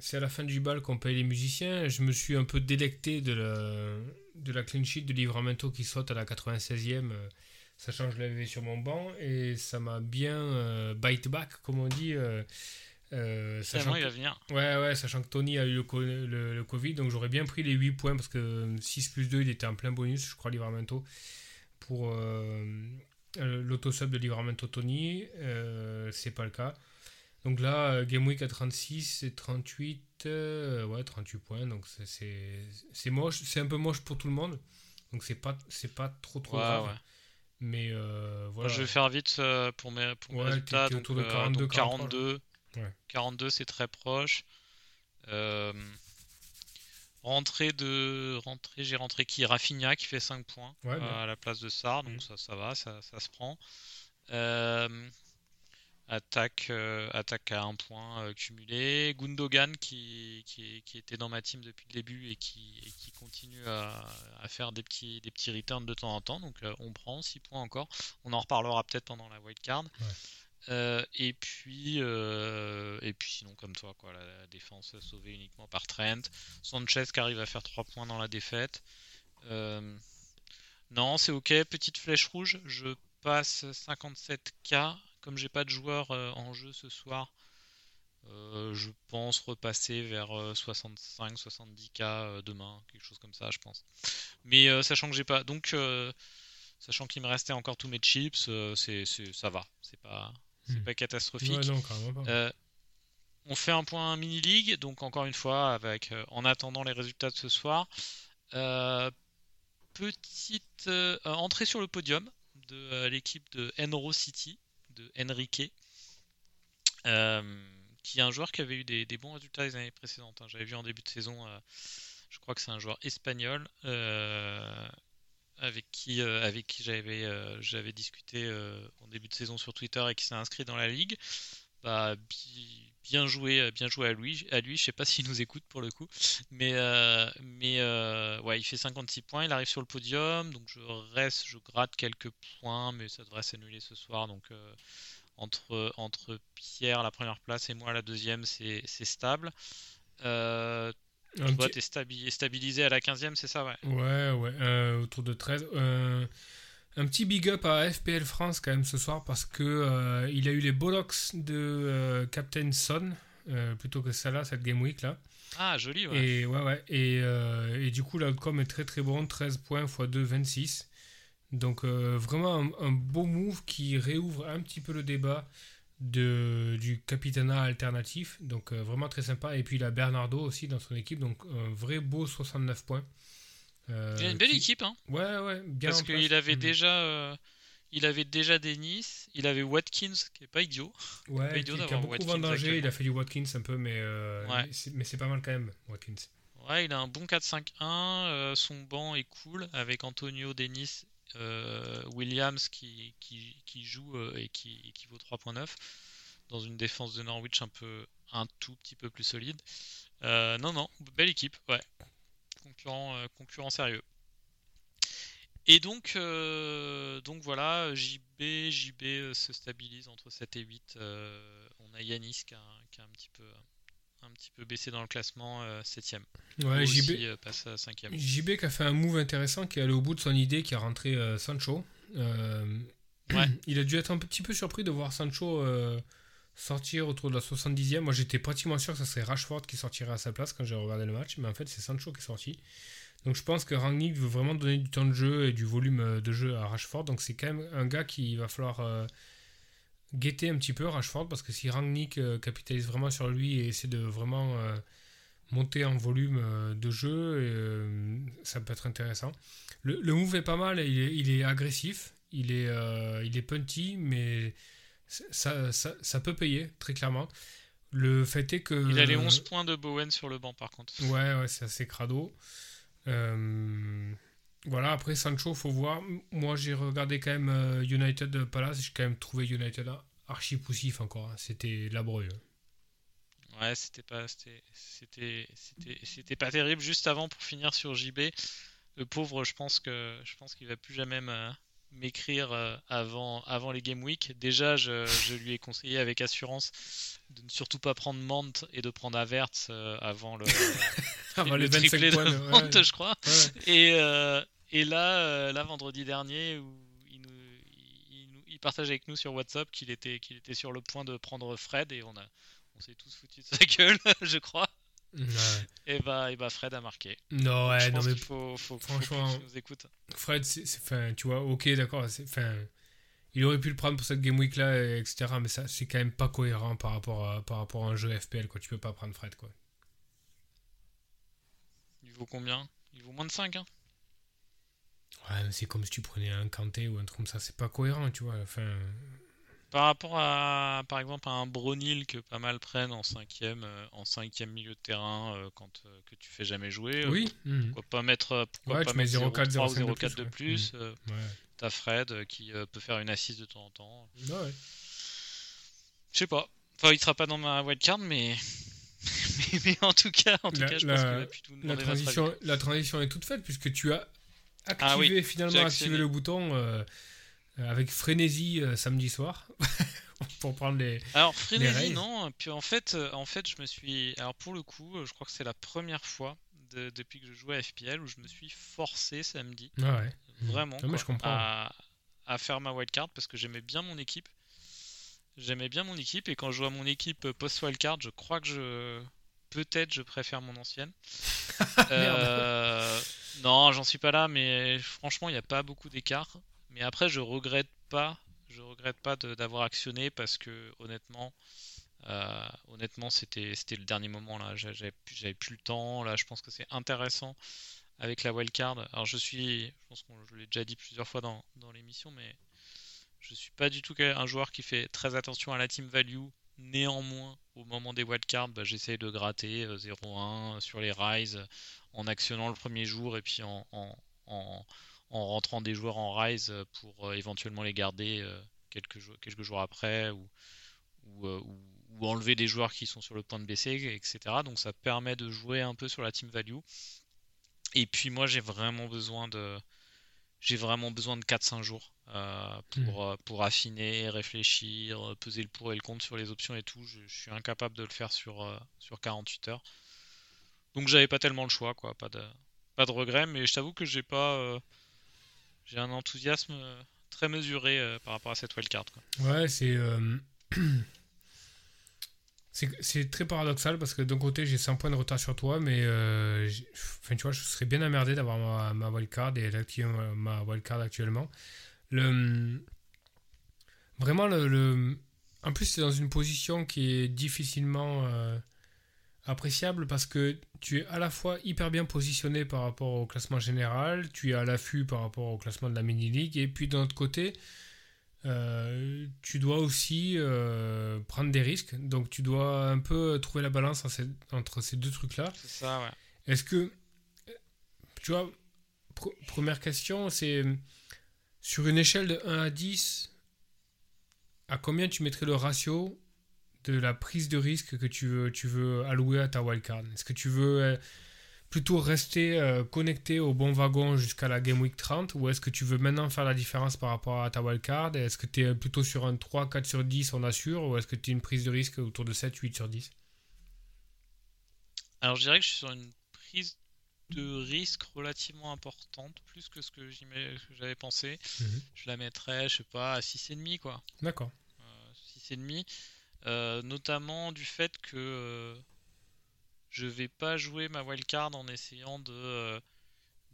Speaker 2: c'est à la fin du bal qu'on paye les musiciens. Je me suis un peu délecté de la, de la clean sheet de Livramento qui saute à la 96e, sachant que je l'avais sur mon banc. Et ça m'a bien bite back, comme on dit.
Speaker 1: Euh, sachant il va venir.
Speaker 2: Ouais, ouais, sachant que Tony a eu le, le, Covid, donc j'aurais bien pris les 8 points parce que 6 plus 2, il était en plein bonus, je crois, Livramento, pour euh, euh l'autosub de Livramento Tony. Euh, c'est pas le cas. Donc là, Game Week à 36 et 38, ouais, 38 points, donc c'est moche, c'est un peu moche pour tout le monde, donc c'est pas, pas trop trop grave. Mais voilà.
Speaker 1: je vais faire vite pour mes, pour mes résultats. Donc, autour de 42, 42. 42, c'est très proche. Euh, rentrée de rentrée, j'ai rentré qui? Rafinha qui fait 5 points euh, à la place de Sar, donc mm. ça, ça va, ça, ça se prend. Euh, attaque, attaque à un point cumulé. Gundogan qui, qui, qui, était dans ma team depuis le début et qui, qui continue à, à, faire des petits, des petits returns de temps en temps. Donc on prend 6 points encore. On en reparlera peut-être pendant la wildcard. card euh, et puis euh, et puis sinon comme toi quoi la, défense sauvée uniquement par Trent. Sanchez qui arrive à faire 3 points dans la défaite. Euh, non c'est ok. Petite flèche rouge. Je passe 57k comme j'ai pas de joueurs en jeu ce soir je pense repasser vers 65-70k demain quelque chose comme ça je pense. Mais sachant que j'ai pas donc sachant qu'il me restait encore tous mes chips c'est ça va. C'est pas c'est hmm. pas catastrophique. Euh, on fait un point mini league, donc encore une fois, avec euh, en attendant les résultats de ce soir. Euh, petite entrée sur le podium de l'équipe de Enro City, de Enrique, qui est un joueur qui avait eu des, bons résultats les années précédentes. Hein. J'avais vu en début de saison, je crois que c'est un joueur espagnol avec qui, euh, avec qui j'avais, euh, j'avais discuté euh, en début de saison sur Twitter et qui s'est inscrit dans la ligue. Bah, bien joué, bien joué à lui. À lui, je sais pas s'il nous écoute pour le coup, mais mais ouais, il fait 56 points, il arrive sur le podium, donc je reste, je gratte quelques points, mais ça devrait s'annuler ce soir. Donc entre entre Pierre la première place et moi la deuxième, c'est stable. Tu vois, t'es stabilisé à la 15e, c'est ça, ouais
Speaker 2: Ouais, ouais, euh, autour de 13. Euh, un petit big up à FPL France quand même ce soir parce que euh, il a eu les bollocks de Captain Son plutôt que Salah cette game week là.
Speaker 1: Ah, joli, ouais.
Speaker 2: Et, ouais, ouais. Et, et du coup, l'outcome est très très bon 13 points x 2, 26. Donc, vraiment un, un, beau move qui réouvre un petit peu le débat de, du Capitana alternatif, donc euh, vraiment très sympa. Et puis il a Bernardo aussi dans son équipe, donc un vrai beau 69 points.
Speaker 1: Euh, il a une belle équipe, hein.
Speaker 2: Ouais, ouais, bien.
Speaker 1: Parce qu'il avait mm. déjà. Euh, il avait déjà Dennis, il avait Watkins, qui est pas idiot.
Speaker 2: Ouais, pas idiot il a fait du Watkins un peu, mais, mais c'est pas mal quand même, Watkins.
Speaker 1: Ouais, il a un bon 4-5-1, son banc est cool, avec Antonio, Dennis euh, Williams qui, joue euh, et qui, vaut 3.9 dans une défense de Norwich un peu un tout petit peu plus solide. Euh, non, non, belle équipe, ouais. Concurrent, sérieux. Et donc, voilà, JB, JB se stabilise entre 7 et 8. on a Yanis qui a, qui a un petit peu petit peu baissé dans le classement, 7ème.
Speaker 2: Euh, ouais, JB euh, passe à 5ème. JB qui a fait un move intéressant, qui est allé au bout de son idée, qui a rentré euh, Sancho. Ouais. Il a dû être un petit peu surpris de voir Sancho sortir autour de la 70e. Moi j'étais pratiquement sûr que ce serait Rashford qui sortirait à sa place quand j'ai regardé le match, mais en fait c'est Sancho qui est sorti. Donc je pense que Rangnick veut vraiment donner du temps de jeu et du volume de jeu à Rashford. Donc c'est quand même un gars qui va falloir guetter un petit peu Rashford parce que si Rangnick euh, capitalise vraiment sur lui et essaie de vraiment euh, monter en volume euh, de jeu, ça peut être intéressant. Le, move est pas mal, il est, agressif, il est, il est punty, mais ça, ça, peut payer très clairement. Le fait est que.
Speaker 1: Il a les 11 points de Bowen sur le banc par contre.
Speaker 2: Ouais, ouais c'est assez crado. Voilà, après Sancho, faut voir. Moi, j'ai regardé quand même euh, United Palace. J'ai quand même trouvé United archi poussif encore. hein. C'était laborieux.
Speaker 1: Ouais, c'était pas, c'était, c'était, c'était, c'était pas terrible. Juste avant, pour finir sur JB, le pauvre, je pense que, je pense qu'il va plus jamais me- m'écrire euh, avant, avant les Game Week. Déjà, je, je lui ai conseillé avec assurance de ne surtout pas prendre Mant et de prendre Avertz euh, avant le,
Speaker 2: Avant
Speaker 1: le
Speaker 2: les 25
Speaker 1: triplé de
Speaker 2: points.
Speaker 1: Mant,
Speaker 2: ouais.
Speaker 1: je crois.
Speaker 2: Ouais.
Speaker 1: Et, euh, et là, là, vendredi dernier, où il, nous, il, nous- il partage avec nous sur WhatsApp qu'il était, qu'il était sur le point de prendre Fred et on a, on s'est tous foutu de sa gueule, je crois.
Speaker 2: Ouais.
Speaker 1: Et bah, et bah Fred a marqué.
Speaker 2: Non, ouais,
Speaker 1: je
Speaker 2: non, mais
Speaker 1: faut, faut,
Speaker 2: franchement-
Speaker 1: qu'il nous écoute.
Speaker 2: Fred, c'est, c'est- enfin, tu vois, ok, d'accord, c'est, enfin, il aurait pu le prendre pour cette game week là, etc. Mais ça, c'est quand même pas cohérent par rapport à, par rapport à un jeu FPL, quoi. Tu peux pas prendre Fred, quoi.
Speaker 1: Il vaut combien? Il vaut moins de 5, hein
Speaker 2: Ouais, mais c'est comme si tu prenais un Kanté ou un truc comme ça, c'est pas cohérent, tu vois. Enfin,
Speaker 1: Par rapport à, par exemple, à un Bronil que pas mal prennent en cinquième, euh, en cinquième milieu de terrain euh, quand euh, que tu fais jamais jouer.
Speaker 2: oui.
Speaker 1: Pourquoi pas mettre, pourquoi
Speaker 2: Ouais,
Speaker 1: pas mettre
Speaker 2: 0,4,
Speaker 1: 0,3 ou
Speaker 2: 0,5 de
Speaker 1: 0,4 de
Speaker 2: plus, ouais.
Speaker 1: euh,
Speaker 2: Ouais.
Speaker 1: T'as Fred qui peut faire une assise de temps en temps.
Speaker 2: Ouais, ouais.
Speaker 1: Je sais pas. Enfin, il sera pas dans ma wildcard, mais... mais mais en tout cas, en tout
Speaker 2: La-
Speaker 1: cas, je
Speaker 2: la-
Speaker 1: pense nous
Speaker 2: La transition, la transition est toute faite puisque tu as activé
Speaker 1: Ah oui,
Speaker 2: finalement activé
Speaker 1: accéléré.
Speaker 2: le bouton euh, avec frénésie euh, samedi soir pour prendre les.
Speaker 1: Alors frénésie non. Puis en fait, euh, en fait, je me suis. Alors pour le coup, euh, je crois que c'est la première fois de- depuis que je joue à FPL où je me suis forcé samedi,
Speaker 2: Ah ouais.
Speaker 1: vraiment, quoi,
Speaker 2: je comprends.
Speaker 1: à, à faire ma wildcard parce que j'aimais bien mon équipe. J'aimais bien mon équipe et quand je vois mon équipe euh, post wildcard, je crois que je peut-être je préfère mon ancienne. Euh, non, j'en suis pas là, mais franchement, il n'y a pas beaucoup d'écart. Mais après, je regrette pas, je regrette pas d'avoir actionné parce que honnêtement, euh, honnêtement, c'était le dernier moment là. J'a- J'avais plus, le temps. Là, je pense que c'est intéressant avec la wildcard. Alors, je suis, je pense qu'on je l'ai déjà dit plusieurs fois dans, dans l'émission, mais je suis pas du tout un joueur qui fait très attention à la team value. Néanmoins, au moment des wildcards, bah, j'essaye de gratter euh, 0-1 sur les rise euh, en actionnant le premier jour et puis en, en- en rentrant des joueurs en rise euh, pour euh, éventuellement les garder euh, quelques, jours, quelques jours après ou, ou, ou- ou enlever des joueurs qui sont sur le point de baisser, etc. Donc ça permet de jouer un peu sur la team value. Et puis moi j'ai vraiment besoin de j'ai vraiment besoin de 4-5 jours euh, pour, euh, pour affiner, réfléchir, peser le pour et le contre sur les options et tout. Je, je suis incapable de le faire sur, euh, sur 48 heures. Donc j'avais pas tellement le choix, quoi. Pas de, pas de regret, mais je t'avoue que j'ai pas. euh, j'ai un enthousiasme euh, très mesuré euh, par rapport à cette wildcard. Quoi.
Speaker 2: Ouais, c'est. euh, c'est c'est très paradoxal parce que d'un côté j'ai 100 points de retard sur toi, mais enfin, tu vois, je serais bien emmerdé d'avoir ma, wildcard et d'activer ma, wildcard actuellement. Le, vraiment, le, en plus, c'est dans une position qui est difficilement appréciable parce que tu es à la fois hyper bien positionné par rapport au classement général, tu es à l'affût par rapport au classement de la mini-league, et puis d'un autre côté, euh, tu dois aussi euh, prendre des risques. Donc tu dois un peu trouver la balance entre ces deux trucs-là.
Speaker 1: C'est ça, ouais.
Speaker 2: Est-ce que, tu vois, pr- première question, c'est sur une échelle de 1 à 10, à combien tu mettrais le ratio de la prise de risque que tu veux, tu veux allouer à ta wildcard? Est-ce que tu veux euh, plutôt rester euh, connecté au bon wagon jusqu'à la Game Week 30 ou est-ce que tu veux maintenant faire la différence par rapport à ta wildcard? Est-ce que tu es plutôt sur un 3, 4 sur 10, on assure, ou est-ce que tu es une prise de risque autour de 7, 8 sur 10
Speaker 1: Alors je dirais que je suis sur une prise de risque relativement importante, plus que ce que j'avais pensé.
Speaker 2: Mhm.
Speaker 1: Je la mettrais, je sais pas, à 6,5 quoi.
Speaker 2: D'accord.
Speaker 1: Euh, 6,5. Euh, notamment du fait que euh, je vais pas jouer ma wildcard en essayant de, euh,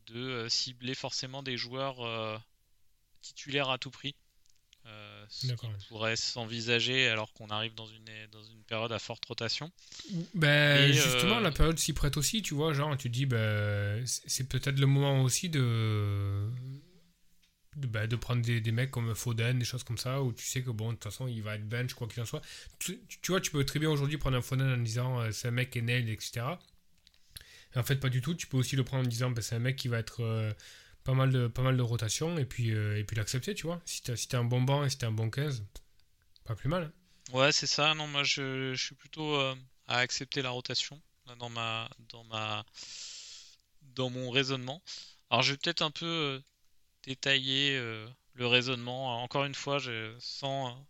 Speaker 1: de euh, cibler forcément des joueurs titulaires à tout prix. Ce qui pourrait s'envisager alors qu'on arrive dans une, dans une période à forte rotation.
Speaker 2: Ben,
Speaker 1: Et,
Speaker 2: justement, la période s'y prête aussi, tu vois. Genre, tu dis, ben, c'est peut-être le moment aussi de. De, ben, de prendre des, mecs comme Foden, des choses comme ça, où tu sais que, bon, de toute façon, il va être bench, quoi qu'il en soit. Tu, vois, tu peux très bien aujourd'hui prendre un Foden en disant, euh, c'est un mec qui est nailed, etc. Et en fait, pas du tout. Tu peux aussi le prendre en disant, ben, c'est un mec qui va être. euh, pas mal de, pas mal de rotation et puis, euh, l'accepter, tu vois. Si t'as si un bon banc et si t'as un bon 15, pas plus mal. hein.
Speaker 1: Ouais, c'est ça. Non, moi je, je suis plutôt à accepter la rotation dans ma, dans ma, dans mon raisonnement. Alors je vais peut-être un peu détailler euh, le raisonnement. Encore une fois, je sens euh,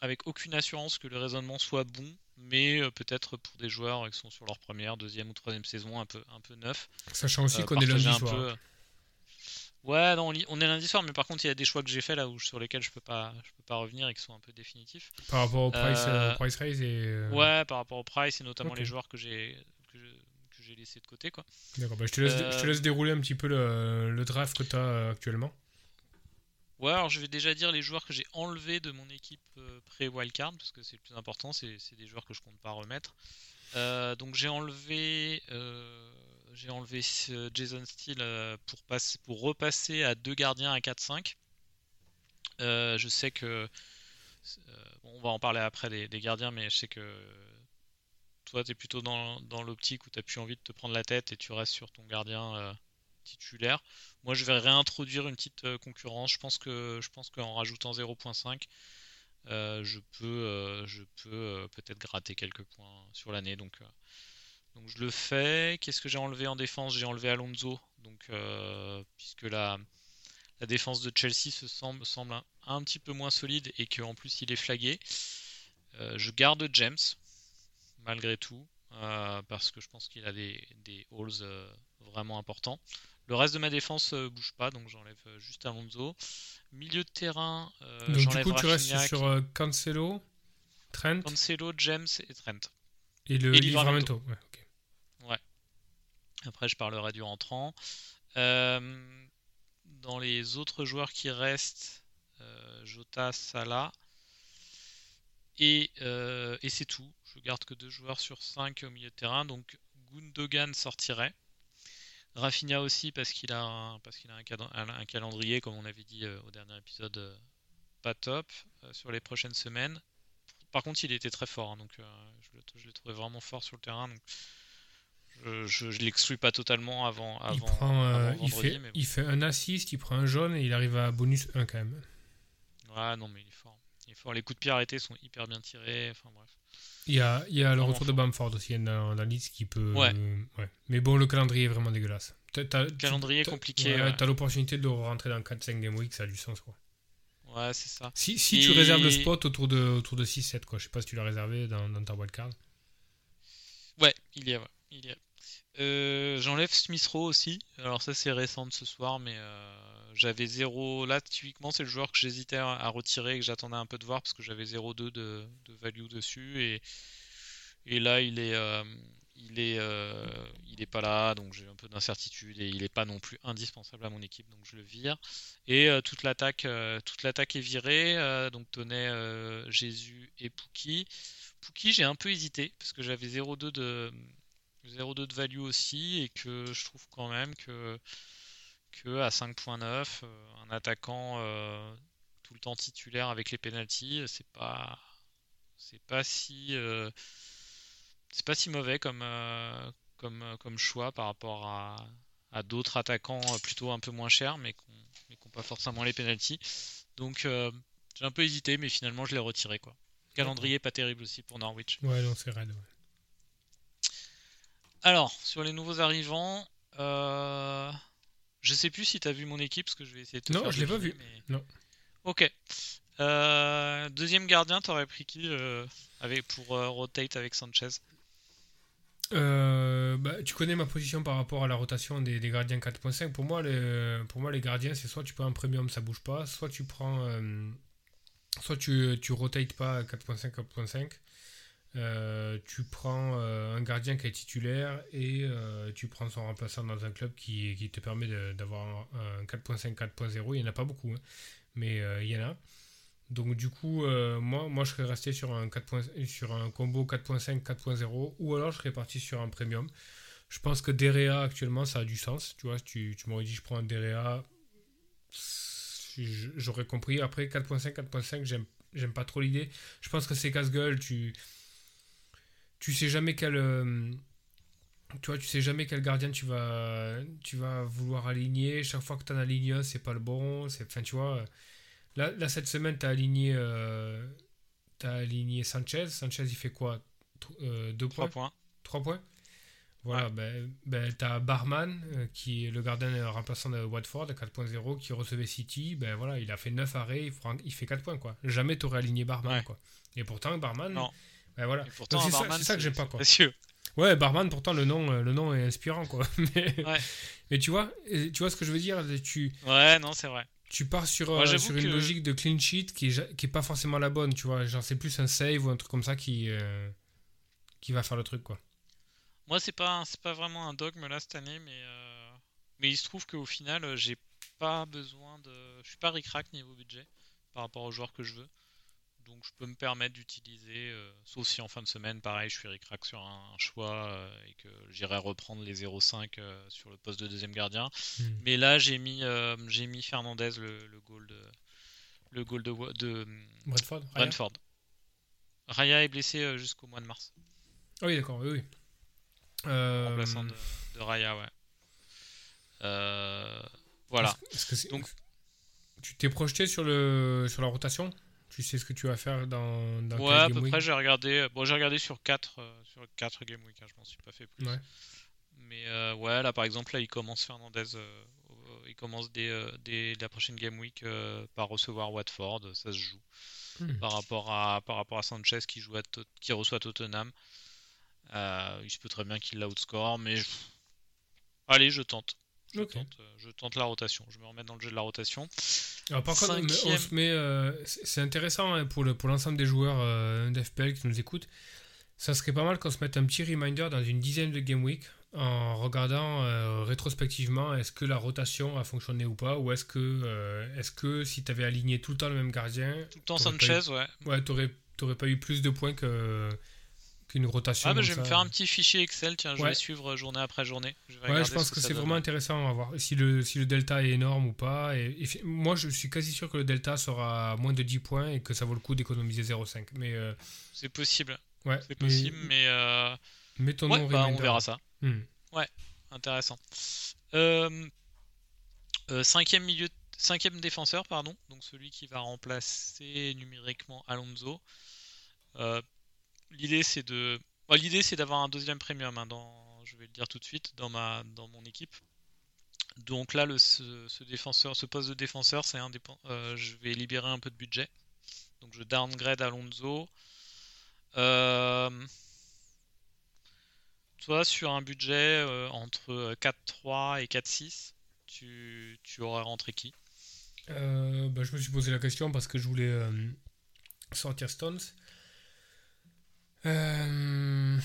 Speaker 1: avec aucune assurance que le raisonnement soit bon, mais euh, peut-être pour des joueurs qui sont sur leur première, deuxième ou troisième saison, un peu, un peu neuf.
Speaker 2: Sachant aussi
Speaker 1: euh,
Speaker 2: qu'on est lundi soir.
Speaker 1: peu- Ouais, non, on est lundi soir, mais par contre, il y a des choix que j'ai fait là où, sur lesquels je peux pas, je peux pas revenir et qui sont un peu définitifs.
Speaker 2: Par rapport au price,
Speaker 1: Euh,
Speaker 2: price raise et.
Speaker 1: Ouais, par rapport au price et notamment les joueurs que j'ai que j'ai laissé de côté quoi.
Speaker 2: D'accord, bah, je, te laisse,
Speaker 1: Euh,
Speaker 2: je te laisse dérouler un petit peu le, le draft que tu as actuellement.
Speaker 1: Ouais, alors je vais déjà dire les joueurs que j'ai enlevés de mon équipe euh, pré-wildcard, parce que c'est le plus important, c'est des joueurs que je compte pas remettre. Euh, donc j'ai enlevé, euh, j'ai enlevé Jason Steele euh, pour, passer, pour repasser à deux gardiens à 4-5. Euh, je sais que, euh, bon, on va en parler après des, des gardiens, mais je sais que toi tu es plutôt dans, dans l'optique où tu plus envie de te prendre la tête et tu restes sur ton gardien euh, titulaire. Moi, je vais réintroduire une petite euh, concurrence. Je pense qu'en rajoutant 0.5, euh, je peux peux peut-être gratter quelques points sur l'année. Donc donc je le fais. Qu'est-ce que j'ai enlevé en défense? J'ai enlevé Alonso. Donc puisque la la défense de Chelsea se semble semble un, petit peu moins solide et qu'en plus il est flagué. Je garde James malgré tout euh, parce que je pense qu'il a des des holes euh, vraiment importants. Le reste de ma défense euh, bouge pas, donc j'enlève juste Alonso. Milieu de terrain,
Speaker 2: Donc, du coup, tu restes sur Cancelo, Trent
Speaker 1: Cancelo, James et Trent.
Speaker 2: et le
Speaker 1: et
Speaker 2: Livramento. Ouais, ok.
Speaker 1: Après, je parlerai du rentrant. Dans les autres joueurs qui restent, Jota, Salah. Et, euh, et c'est tout. Je garde que deux joueurs sur 5 au milieu de terrain. Donc Gundogan sortirait. Rafinha aussi parce qu'il a, un, parce qu'il a un, calendrier, comme on avait dit euh, au dernier épisode, euh, pas top euh, sur les prochaines semaines. Par contre, il était très fort, hein, donc je, l'ai trouvé vraiment fort sur le terrain. Donc je, je, je l'exclus pas totalement avant,
Speaker 2: il, prend, il, fait,
Speaker 1: mais bon.
Speaker 2: il fait un assist, il prend un jaune et il arrive à bonus 1 quand même.
Speaker 1: Ouais, non, mais il est fort. Il est fort. Les coups de pied arrêtés sont hyper bien tirés. Enfin bref.
Speaker 2: Il y a, il y a le retour de Bamford aussi dans la liste qui peut.
Speaker 1: Ouais.
Speaker 2: euh, ouais. Mais bon, le calendrier est vraiment dégueulasse. T'as- t'as-
Speaker 1: Calendrier
Speaker 2: t'as-
Speaker 1: compliqué.
Speaker 2: ouais,
Speaker 1: ouais.
Speaker 2: T'as l'opportunité de rentrer dans 4-5 Game Week, ça a du sens quoi.
Speaker 1: Ouais, c'est ça.
Speaker 2: Si, si tu réserves le spot autour de, autour de 6-7, quoi. Je sais pas si tu l'as réservé dans, dans ta wildcard.
Speaker 1: Ouais, il y a. ouais, il y a. Euh, J'enlève Smith Rowe aussi. Alors ça c'est récent de ce soir, mais euh, j'avais 0. Là typiquement c'est le joueur que j'hésitais à, retirer et que j'attendais un peu de voir parce que j'avais 0,2 de, de value dessus et, là il est euh, il est il est pas là donc j'ai un peu d'incertitude et il est pas non plus indispensable à mon équipe donc je le vire et toute l'attaque toute l'attaque est virée donc Tonnet, Jésus et Pookie. Pookie j'ai un peu hésité parce que j'avais 0,2 de 0,2 de value aussi et que je trouve quand même que, que à 5.9 euh, un attaquant euh, tout le temps titulaire avec les penalties c'est pas c'est pas si euh, c'est pas si mauvais comme euh, comme comme choix par rapport à, à d'autres attaquants plutôt un peu moins chers mais qui n'ont pas forcément les penalties donc j'ai un peu hésité mais finalement je l'ai retiré quoi calendrier pas terrible aussi pour Norwich
Speaker 2: Ouais, non, c'est raide. ouais.
Speaker 1: Alors, sur les nouveaux arrivants, euh, je sais plus si tu as vu mon équipe, parce que je vais essayer de te
Speaker 2: Non,
Speaker 1: faire
Speaker 2: je l'ai pas vu.
Speaker 1: mais-
Speaker 2: Non.
Speaker 1: Ok. Euh, deuxième gardien, t'aurais pris qui euh, avec, pour rotate avec Sanchez?
Speaker 2: Bah, tu connais ma position par rapport à la rotation des, des gardiens 4.5. Pour moi, les, pour moi, les gardiens, c'est soit tu prends un premium, ça bouge pas, soit tu prends. soit tu, tu rotates pas à 4.5, 4.5. euh, tu prends euh, un gardien qui est titulaire et euh, tu prends son remplaçant dans un club qui, qui te permet d'avoir un, un 4.5, 4.0. Il n'y en a pas beaucoup, hein, mais il y en a. Donc du coup, moi, moi je serais resté sur un, 4 points- sur un combo 4.5, 4.0 ou alors je serais parti sur un premium. Je pense que Derea actuellement ça a du sens. Tu vois, tu, tu m'aurais dit je prends un Derea, j'aurais compris. Après 4.5, 4.5, j'aime, j'aime pas trop l'idée. Je pense que c'est casse-gueule. Tu, tu sais jamais quel, euh, tu vois, tu sais jamais quel gardien tu vas, tu vas vouloir aligner. Chaque fois que tu en alignes un, c'est pas le bon. Enfin, tu vois, là, là cette semaine, tu as aligné, euh, as aligné Sanchez. Sanchez, il fait quoi? Euh, Deux points?
Speaker 1: points.
Speaker 2: Trois points? Voilà, ben, ben tu as Barman, euh, qui est le gardien remplaçant de Watford, 4.0, qui recevait City. Ben voilà, il a fait 9 arrêts, il, il fait 4 points. quoi. Jamais tu aurais aligné Barman. Quoi. Et pourtant, Barman.
Speaker 1: Non.
Speaker 2: Voilà.
Speaker 1: C'est ça,
Speaker 2: ça, que j'aime pas. Quoi. Ouais, Barman, pourtant, le nom, euh, le nom est inspirant. quoi. mais, mais tu, vois, tu vois ce que je veux dire tu,
Speaker 1: Ouais, non, c'est vrai.
Speaker 2: Tu pars sur, euh, sur une logique de clean sheet qui est, qui est pas forcément la bonne. Tu vois, genre, c'est plus un save ou un truc comme ça qui, qui va faire le truc. quoi.
Speaker 1: Moi, c'est pas, c'est pas vraiment un dogme là cette année, mais, euh, mais il se trouve qu'au final, euh, j'ai pas besoin de. Je suis pas ric-rac niveau budget par rapport aux joueurs que je veux. Donc je peux me permettre d'utiliser, euh, sauf si en fin de semaine, pareil, je suis ric-rac sur un, choix et que j'irai reprendre les 0,5 sur le poste de deuxième gardien. Hmm. Mais là, j'ai mis, j'ai mis Fernandez le, le goal de, le goal de, de
Speaker 2: Brentford.
Speaker 1: Raya. est blessé jusqu'au mois de mars.
Speaker 2: Ah oui, d'accord, oui, oui.
Speaker 1: Euh... Remplaçant de, Raya, ouais. Euh, voilà.
Speaker 2: Donc, tu t'es projeté sur, le, sur la rotation? Tu sais ce que tu vas faire dans, dans
Speaker 1: Ouais, à peu près, j'ai regardé, bon, j'ai regardé sur 4, euh, sur 4 Game Week, hein, je m'en suis pas fait plus. Mais euh, ouais, là par exemple, là il commence Fernandez, il commence dès, la prochaine Game Week par recevoir Watford, ça se joue. Hmm. Par, rapport à, par rapport à Sanchez qui, joue qui reçoit Tottenham. Euh, il se peut très bien qu'il la outscore, mais allez, je tente. Je, tente, euh, je tente la rotation. Je me remets dans le jeu de la rotation.
Speaker 2: Alors, par contre, on se met, euh, c'est intéressant hein, pour, le, pour l'ensemble des joueurs d'FPL qui nous écoutent. Ça serait pas mal qu'on se mette un petit reminder dans une dizaine de game week en regardant rétrospectivement est-ce que la rotation a fonctionné ou pas ou est-ce que est-ce que si tu avais aligné tout le temps le même gardien
Speaker 1: tout le temps Sanchez ouais
Speaker 2: ouais t'aurais t'aurais pas eu plus de points que qu'une rotation.
Speaker 1: Ah, bah, je vais me faire un petit fichier Excel, tiens, je vais suivre journée après journée.
Speaker 2: Je ouais, je pense que, c'est vraiment intéressant à voir si le, si le delta est énorme ou pas. Et, moi, je suis quasi sûr que le delta sera moins de 10 points et que ça vaut le coup d'économiser 0,5. Mais euh,
Speaker 1: c'est possible. Ouais, c'est possible, mais. euh...
Speaker 2: Mettons
Speaker 1: bah, on verra ça. Hmm. Ouais, intéressant. Euh, euh, cinquième milieu, cinquième défenseur, pardon. Donc celui qui va remplacer numériquement Alonso. Euh, l'idée c'est de l'idée c'est d'avoir un deuxième premium hein, dans je vais le dire tout de suite dans ma dans mon équipe. Donc là le ce, défenseur ce poste de défenseur c'est un euh, je vais libérer un peu de budget. Donc je downgrade Alonso. Euh, toi sur un budget euh, entre 4-3 et 4-6 tu, tu aurais rentré qui?
Speaker 2: Bah, je me suis posé la question parce que je voulais sortir Stones euh,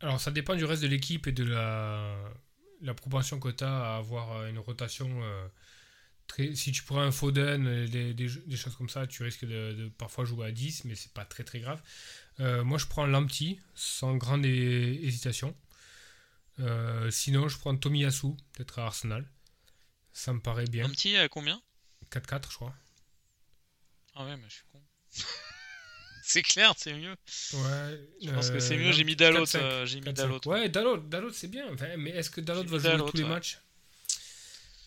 Speaker 2: alors, ça dépend du reste de l'équipe et de la, la propension que tu as à avoir euh, une rotation. Euh, très... Si tu prends un Foden, des, des, choses comme ça, tu risques de, parfois jouer à 10, mais c'est pas très très grave. moi, je prends Lampty, sans grande hésitation. sinon, je prends Tomiyasu, peut-être à Arsenal. Ça me paraît bien.
Speaker 1: Lampty à combien?
Speaker 2: 4-4, je crois.
Speaker 1: Ah ouais, mais je suis con. C'est clair, c'est mieux.
Speaker 2: Ouais.
Speaker 1: Je pense que c'est mieux. J'ai mis Dalot. Euh, j'ai mis Dalot.
Speaker 2: Ouais, Dalot, Dalot c'est bien. mais est-ce que Dalot va jouer tous les matchs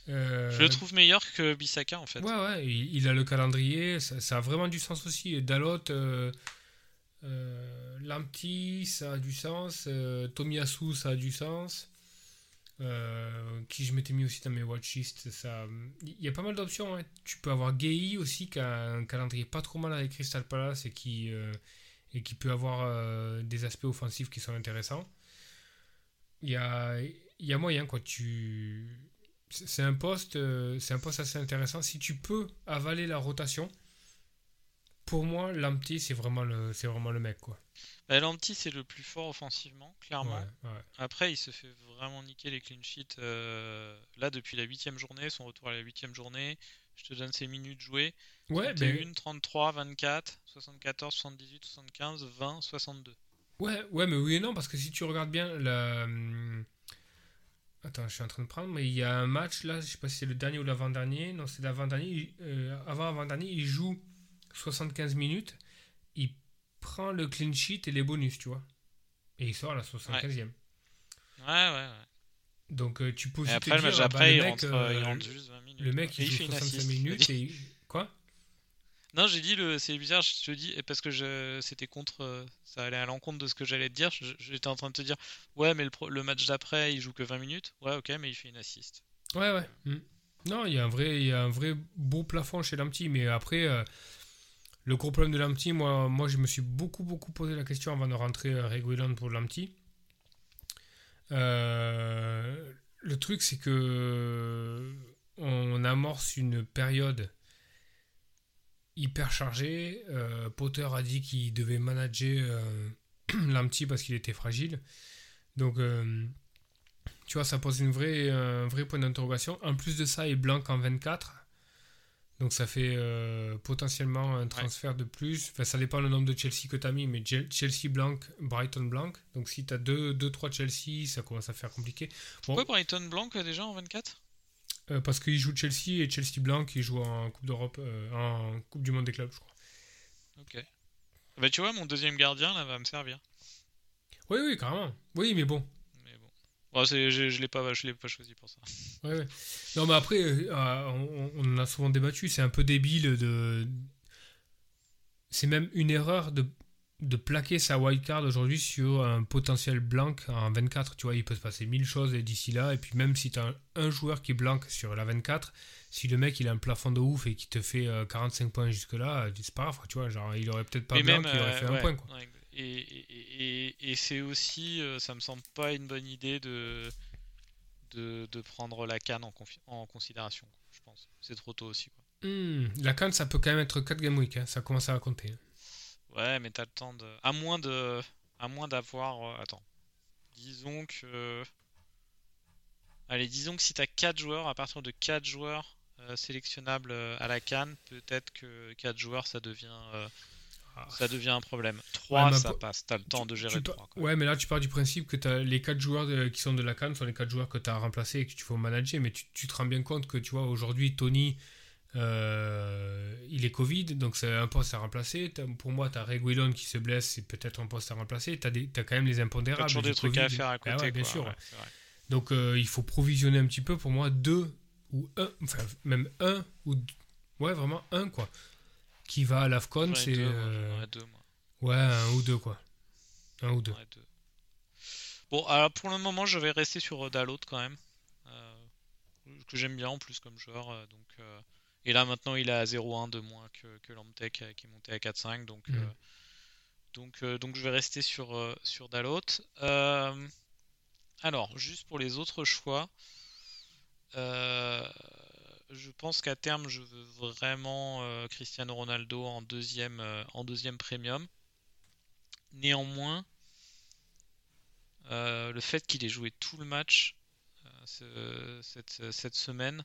Speaker 1: euh... Je le trouve meilleur que Bissaka en fait.
Speaker 2: Ouais, ouais, il, a le calendrier, ça, a vraiment du sens aussi. Dalot, euh, euh, ça a du sens. Euh, Tomiyasu, ça a du sens. Euh, qui je m'étais mis aussi dans mes watchlists. Il y a pas mal d'options. Hein. Tu peux avoir Gay aussi qui a un calendrier pas trop mal avec Crystal Palace et qui euh, et qui peut avoir euh, des aspects offensifs qui sont intéressants. Il y a y a moyen quoi. Tu c'est un poste c'est un poste assez intéressant si tu peux avaler la rotation. Pour moi, Lamptey c'est vraiment le vraiment le mec quoi.
Speaker 1: Bah, c'est le plus fort offensivement, clairement. Après, il se fait vraiment niquer les clean sheets. Euh, là, depuis la huitième journée, son retour à la huitième journée, je te donne ses minutes jouées.
Speaker 2: Ouais,
Speaker 1: 31, 33, 24, 74, 78, 75, 20, 62.
Speaker 2: Ouais, ouais, mais oui et non, parce que si tu regardes bien la. Hum, attends, je suis en train de prendre, mais il y a un match là, je sais pas si c'est le dernier ou l'avant-dernier. Non, c'est l'avant-dernier. Euh, avant-avant-dernier, il joue 75 minutes. Il prend le clean sheet et les bonus, tu vois. Et il sort à la 75e.
Speaker 1: Ouais, ouais, ouais.
Speaker 2: Donc euh, tu peux aussi te
Speaker 1: après, le
Speaker 2: dire,
Speaker 1: match
Speaker 2: ah, bah,
Speaker 1: après,
Speaker 2: le
Speaker 1: il,
Speaker 2: mec,
Speaker 1: rentre,
Speaker 2: euh,
Speaker 1: il rentre juste 20 minutes.
Speaker 2: le mec il joue
Speaker 1: fait une
Speaker 2: 65
Speaker 1: assist.
Speaker 2: minutes et quoi?
Speaker 1: Non, j'ai dit, le... c'est bizarre, je te dis, parce que je... c'était contre. euh, Ça allait à l'encontre de ce que j'allais te dire. J'étais en train de te dire, ouais, mais le, pro- le match d'après, il joue que 20 minutes. Ouais, ok, mais il fait une assist.
Speaker 2: Ouais, ouais. Mm. Non, il y a un vrai, il y a un vrai beau plafond chez Lamptey, mais après, euh, le gros problème de Lamptey, moi, moi, je me suis beaucoup, beaucoup posé la question avant de rentrer à Reguilon pour Lamptey. Euh, le truc, c'est que on amorce une période hyper chargée. Euh, Potter a dit qu'il devait manager euh, Lamptey parce qu'il était fragile. Donc, euh, tu vois, ça pose une un vrai point d'interrogation. En plus de ça, il blanque en 24. Donc ça fait euh, potentiellement un transfert de plus. Enfin, ça dépend le nombre de Chelsea que tu as mis, mais Chel- Chelsea blanc, Brighton blanc. Donc si tu as 2-3 Chelsea, ça commence à faire compliqué. Bon,
Speaker 1: Pourquoi Brighton Blanc euh, déjà en 24
Speaker 2: euh, parce qu'il joue Chelsea et Chelsea blanc, il joue en Coupe d'Europe, euh, en Coupe du Monde des clubs, je crois.
Speaker 1: Ok. Bah, tu vois, mon deuxième gardien là va me servir.
Speaker 2: Oui, oui, carrément. Oui, mais bon.
Speaker 1: Bon. C'est- je, je l'ai pas, pas choisi pour ça.
Speaker 2: Ouais, ouais. Non, mais après, euh, on, on en a souvent débattu, c'est un peu débile de. C'est même une erreur de, de plaquer sa wildcard aujourd'hui sur un potentiel blanc en 24. Tu vois, il peut se passer mille choses d'ici là, et puis même si tu as un, un joueur qui est blanc sur la 24, si le mec il a un plafond de ouf et qui te fait euh, 45 points jusque-là, c'est pas grave, tu vois, genre il aurait peut-être pas
Speaker 1: Mais
Speaker 2: blanc,
Speaker 1: même,
Speaker 2: il aurait
Speaker 1: euh,
Speaker 2: fait un
Speaker 1: ouais,
Speaker 2: point, quoi.
Speaker 1: Et, et, et, et c'est aussi, euh, ça me semble pas une bonne idée de, de, de prendre la canne en, considération, je pense. C'est trop tôt aussi. Quoi.
Speaker 2: Hmm, la canne, ça peut quand même être 4 game week, hein, ça commence à compter. hein.
Speaker 1: Ouais, mais t'as le temps de. À moins de. À moins d'avoir. euh, Attends. Disons que. Allez, disons que si t'as 4 joueurs, à partir de 4 joueurs euh, sélectionnables à la canne, peut-être que 4 joueurs ça devient. euh. Ça devient un problème. 3
Speaker 2: mais
Speaker 1: ça
Speaker 2: po-
Speaker 1: passe, t'as le temps de
Speaker 2: Tu
Speaker 1: gérer
Speaker 2: par-
Speaker 1: 3. Quoi.
Speaker 2: Ouais, mais là, tu pars du principe que t'as les 4 joueurs de- qui sont de la canne sont les 4 joueurs que tu as remplacés et que tu faut manager. Mais tu, tu te rends bien compte que, tu vois, aujourd'hui, Tony, euh, il est Covid, donc c'est un poste à remplacer. Pour moi, tu as Reguilon qui se blesse, c'est peut-être un poste à remplacer. Tu as, quand même les impondérables.
Speaker 1: toujours
Speaker 2: du
Speaker 1: des trucs à faire à
Speaker 2: Ah
Speaker 1: côté.
Speaker 2: ouais, bien
Speaker 1: quoi,
Speaker 2: sûr.
Speaker 1: ouais.
Speaker 2: Donc, euh, il faut provisionner un petit peu. Pour moi, deux ou un, enfin, même un ou d- ouais, vraiment un, quoi. Qui va à l'AFCON, c'est. euh, ouais, un ou deux, quoi. Un ou deux.
Speaker 1: Bon, alors pour le moment, je vais rester sur euh, Dalot quand même. euh, que j'aime bien en plus comme joueur. donc, euh, et là maintenant, il est à 0-1 de moins que, que Lamtech qui est monté à 4-5. Donc, euh, donc, donc je vais rester sur, sur Dalot. Alors, juste pour les autres choix. euh, je pense qu'à terme, je veux vraiment euh, Cristiano Ronaldo en deuxième, euh, en deuxième premium. Néanmoins, euh, le fait qu'il ait joué tout le match ce- cette, semaine,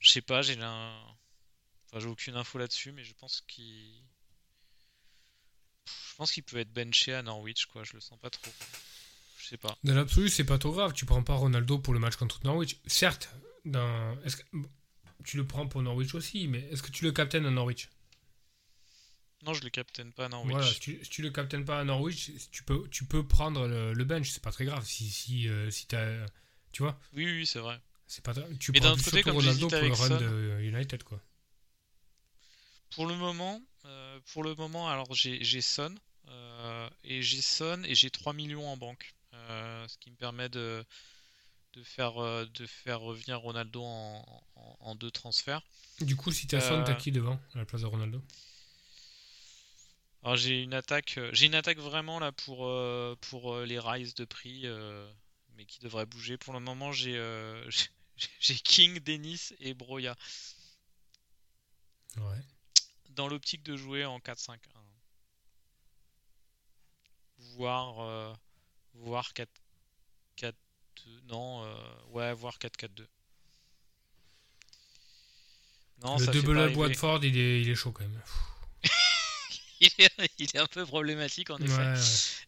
Speaker 1: je sais pas, j'ai enfin, aucune info là-dessus, mais je pense qu'il je pense qu'il peut être benché à Norwich, quoi. Je le sens pas trop. Je sais pas.
Speaker 2: Dans l'absolu, c'est pas trop grave. Tu prends pas Ronaldo pour le match contre Norwich. Certes, est-ce que... tu le prends pour Norwich aussi, mais est-ce que tu le captaines à Norwich?
Speaker 1: Non, je le captaine pas à Norwich.
Speaker 2: Voilà, si tu, si tu le captaines pas à Norwich, tu peux, tu peux prendre le, le bench. C'est pas très grave. Si, si, euh, si t'as. Tu vois?
Speaker 1: Oui, oui, c'est vrai.
Speaker 2: c'est pas Tu
Speaker 1: Mais
Speaker 2: prends
Speaker 1: côté, comme
Speaker 2: Ronaldo pour le run
Speaker 1: Son-
Speaker 2: de United, quoi.
Speaker 1: Pour le moment, euh, pour le moment, alors j'ai j'ai Son euh, et j'ai Son et j'ai 3 millions en banque, ce qui me permet de de faire euh, de faire revenir Ronaldo en, en- en deux transferts.
Speaker 2: Du coup, si t'as Son, t'as
Speaker 1: Euh,
Speaker 2: qui devant à la place de Ronaldo?
Speaker 1: Alors j'ai une attaque, euh, j'ai une attaque vraiment là pour pour les rise de prix, mais qui devrait bouger. Pour le moment, j'ai King, Dennis et Broya
Speaker 2: Ouais.
Speaker 1: dans l'optique de jouer en 4-5-1. Voire, euh, voire 4 4 non, euh, ouais, voire 4-4-2. Non,
Speaker 2: le double up. Watford, il est, il est chaud quand même.
Speaker 1: il, est, il est un peu problématique en effet.
Speaker 2: ouais.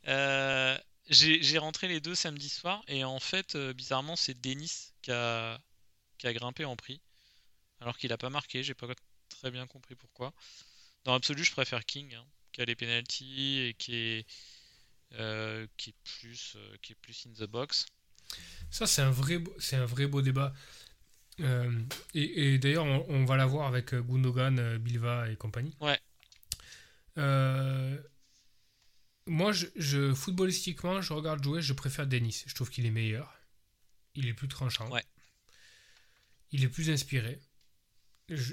Speaker 1: Euh, j'ai j'ai rentré les deux samedi soir et en fait, euh, bizarrement, c'est Denis qui a, qui a grimpé en prix. Alors qu'il a pas marqué, j'ai pas très bien compris pourquoi. Dans l'absolu, je préfère King, hein, qui a les penalties et qui est, qui, est plus, qui est plus in the box.
Speaker 2: Ça, c'est un, vrai, c'est un vrai beau débat. et, d'ailleurs, on, va la voir avec Gundogan, Bilva et compagnie.
Speaker 1: Ouais.
Speaker 2: moi, je, footballistiquement, je regarde jouer, je préfère Denis. Je trouve qu'il est meilleur. Il est plus tranchant.
Speaker 1: Ouais.
Speaker 2: Il est plus inspiré.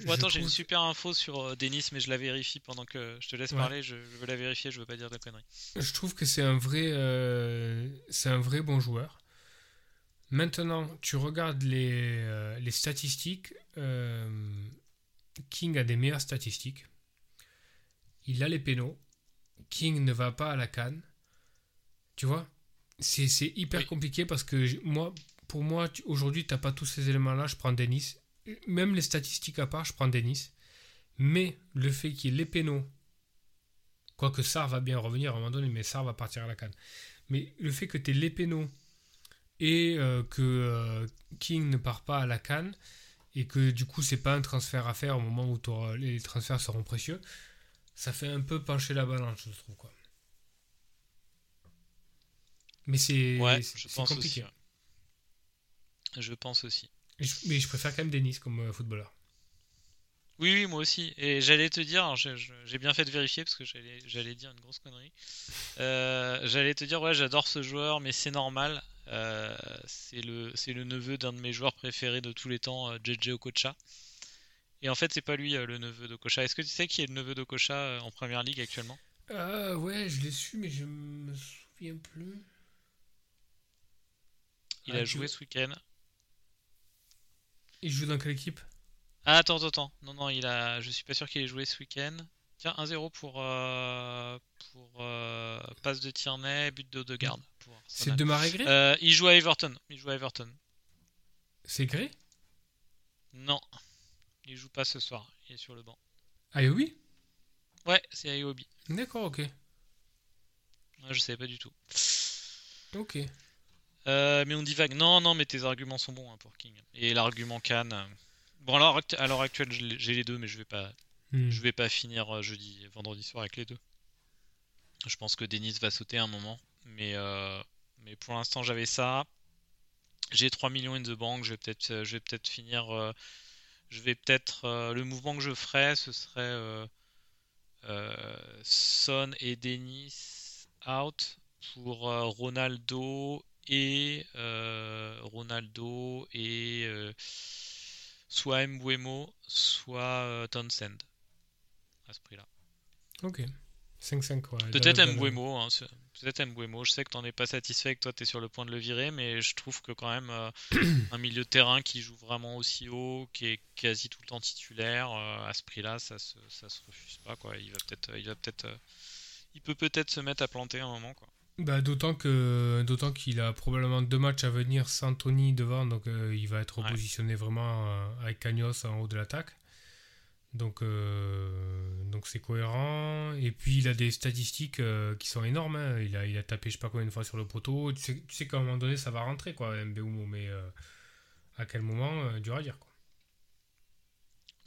Speaker 1: attends, j'ai une super info sur euh, Denis, mais je la vérifie pendant que je te laisse parler. Je, veux la vérifier, je veux pas dire de conneries.
Speaker 2: Je trouve que c'est un vrai, euh, c'est un vrai bon joueur. Maintenant, tu regardes les, euh, les statistiques. King a des meilleures statistiques. Il a les pénaux. King ne va pas à la canne. Tu vois? C'est hyper compliqué parce que moi, pour moi, aujourd'hui, tu n'as pas tous ces éléments-là. Je prends Denis. Même les statistiques à part, je prends Denis. Mais le fait qu'il y ait les pénaux, quoique Sar va bien revenir à un moment donné, mais Sar va partir à la canne. Mais le fait que tu aies les pénaux et euh, que euh, King ne part pas à la canne, et que du coup, c'est pas un transfert à faire au moment où les transferts seront précieux, ça fait un peu pencher la balance, je trouve. Quoi. Mais c'est compliqué.
Speaker 1: Je pense aussi.
Speaker 2: Mais je préfère quand même Denis comme euh, footballeur.
Speaker 1: Oui, oui, moi aussi. Et j'allais te dire, j'ai bien fait de vérifier parce que j'allais dire une grosse connerie. Euh, j'allais te dire, ouais, j'adore ce joueur, mais c'est normal. Euh, c'est le, le neveu d'un de mes joueurs préférés de tous les temps, JJ Okocha. Et en fait, c'est pas lui le neveu d'Okocha. Est-ce que tu sais qui est le neveu d'Okocha en première ligue actuellement?
Speaker 2: Euh, Ouais, je l'ai su, mais je me souviens plus.
Speaker 1: Il a ah, joué ce week-end.
Speaker 2: Il joue dans quelle équipe?
Speaker 1: Ah, attends, attends. Non, non, il a... je suis pas sûr qu'il ait joué ce week-end. Tiens, 1-0 pour, euh, pour euh, passe de Tierney, but de
Speaker 2: C'est de Marais
Speaker 1: euh, Il joue à Everton. Il joue à Everton.
Speaker 2: C'est Gray
Speaker 1: Non. Il joue pas ce soir. Il est sur le banc.
Speaker 2: Ayobi
Speaker 1: Ouais, c'est Ayobi.
Speaker 2: D'accord, ok.
Speaker 1: je savais pas du tout.
Speaker 2: Ok.
Speaker 1: Euh, mais on dit vague. Non, non, mais tes arguments sont bons hein, pour King. Et l'argument Cannes. Euh, bon, alors à l'heure actuelle, j'ai les deux, mais je vais pas, hmm. je vais pas finir jeudi, vendredi soir avec les deux. Je pense que Denis va sauter un moment, mais mais pour l'instant j'avais ça. J'ai 3 millions in the bank. Je vais peut-être, je vais peut-être finir. je vais peut-être le mouvement que je ferai, ce serait Son et Denis out pour Ronaldo et euh, Ronaldo et euh, soit Mbuemo, soit euh, Townsend à ce prix-là.
Speaker 2: Ok. 5-5 quoi.
Speaker 1: Peut-être Mbuemo, hein, peut-être Mbuemo. Je sais que t'en es pas satisfait, que toi t'es sur le point de le virer, mais je trouve que quand même un milieu de terrain qui joue vraiment aussi haut, qui est quasi tout le temps titulaire, à ce prix-là, ça se, ça se refuse pas quoi. Il va peut-être, il va peut-être, il peut peut-être se mettre à planter un moment quoi.
Speaker 2: Bah, d'autant que d'autant qu'il a probablement deux matchs à venir sans Tony devant, donc euh, il va être repositionné vraiment euh, avec Cagnos en haut de l'attaque. Donc euh, donc c'est cohérent. Et puis il a des statistiques qui sont énormes. Hein. Il, a, tapé je sais pas combien de fois sur le poteau. Tu sais, qu'à un moment donné ça va rentrer quoi, Mbeumo, mais à quel moment, dur à dire quoi.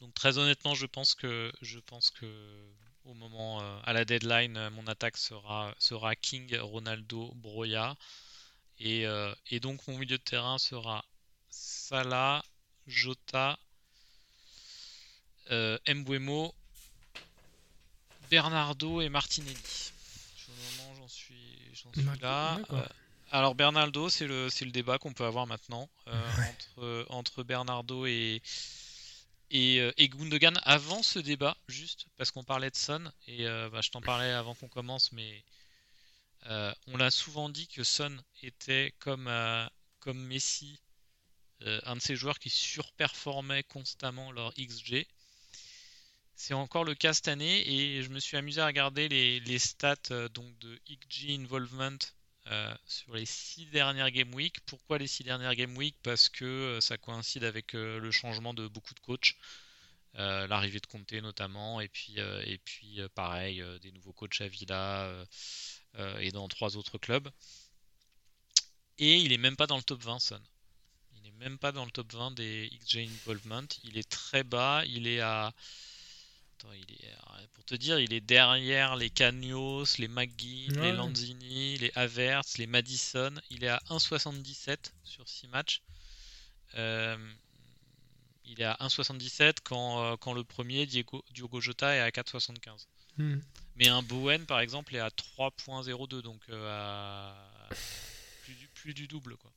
Speaker 1: Donc très honnêtement, je pense que au moment euh, à la deadline, euh, mon attaque sera, King, Ronaldo, Broya. Et, euh, et, donc mon milieu de terrain sera Salah, Jota, euh, Mbuemo, Bernardo et Martinelli. j'en suis, suis là. alors Bernardo, c'est le, le débat qu'on peut avoir maintenant entre, entre Bernardo et, et, euh, et, Gundogan avant ce débat, juste parce qu'on parlait de Son, et euh, bah, je t'en parlais avant qu'on commence, mais euh, on l'a souvent dit que Son était comme, comme Messi, un de ces joueurs qui surperformait constamment leur XG. C'est encore le cas cette année, et je me suis amusé à regarder les, stats donc de XG Involvement euh, sur les six dernières Game Week. Pourquoi les six dernières Game Week? Parce que euh, ça coïncide avec euh, le changement de beaucoup de coachs. l'arrivée de Conte notamment, et puis, et puis pareil, des nouveaux coachs à Villa et dans trois autres clubs. Et il est même pas dans le top 20, Son. Il n'est même pas dans le top 20 des XJ Involvement. Il est très bas, il est à Attends, il est, pour te dire, il est derrière les Cagnos, les McGee, les. Lanzini, les Havertz, les Madison. Il est à 1,77 sur 6 matchs. Euh, il est à 1,77 quand, euh, quand le premier, Diego, Diogo Jota, est à 4,75.
Speaker 2: Hmm.
Speaker 1: Mais un Bowen, par exemple, est à 3.02, donc euh, à plus, du, plus du double. Quoi.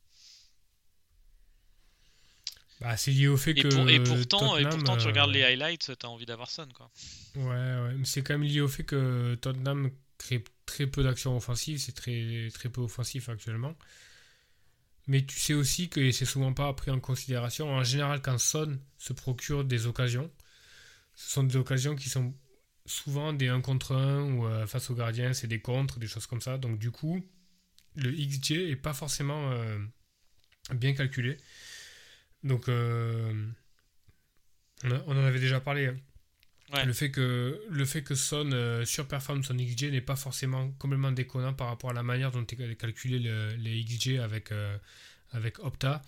Speaker 2: Bah, c'est lié au fait
Speaker 1: Et,
Speaker 2: que.
Speaker 1: pour- et pourtant, et pourtant tu regardes
Speaker 2: euh,
Speaker 1: les highlights, t'as envie d'avoir Son. Quoi.
Speaker 2: Ouais, ouais. mais c'est quand même lié au fait que Tottenham crée très peu d'actions offensives, c'est très, très peu offensif actuellement. Mais tu sais aussi que c'est souvent pas pris en considération. En général, quand Son se procure des occasions, ce sont des occasions qui sont souvent des 1 contre 1 ou euh, face au gardien, c'est des contres, des choses comme ça. Donc du coup, le XG est pas forcément euh, bien calculé. Donc euh, on, a- on en avait déjà parlé. hein.
Speaker 1: Ouais.
Speaker 2: Le fait que le fait que Son euh, surperforme son XG n'est pas forcément complètement déconnant par rapport à la manière dont est calculé le- les XG avec euh, avec Opta,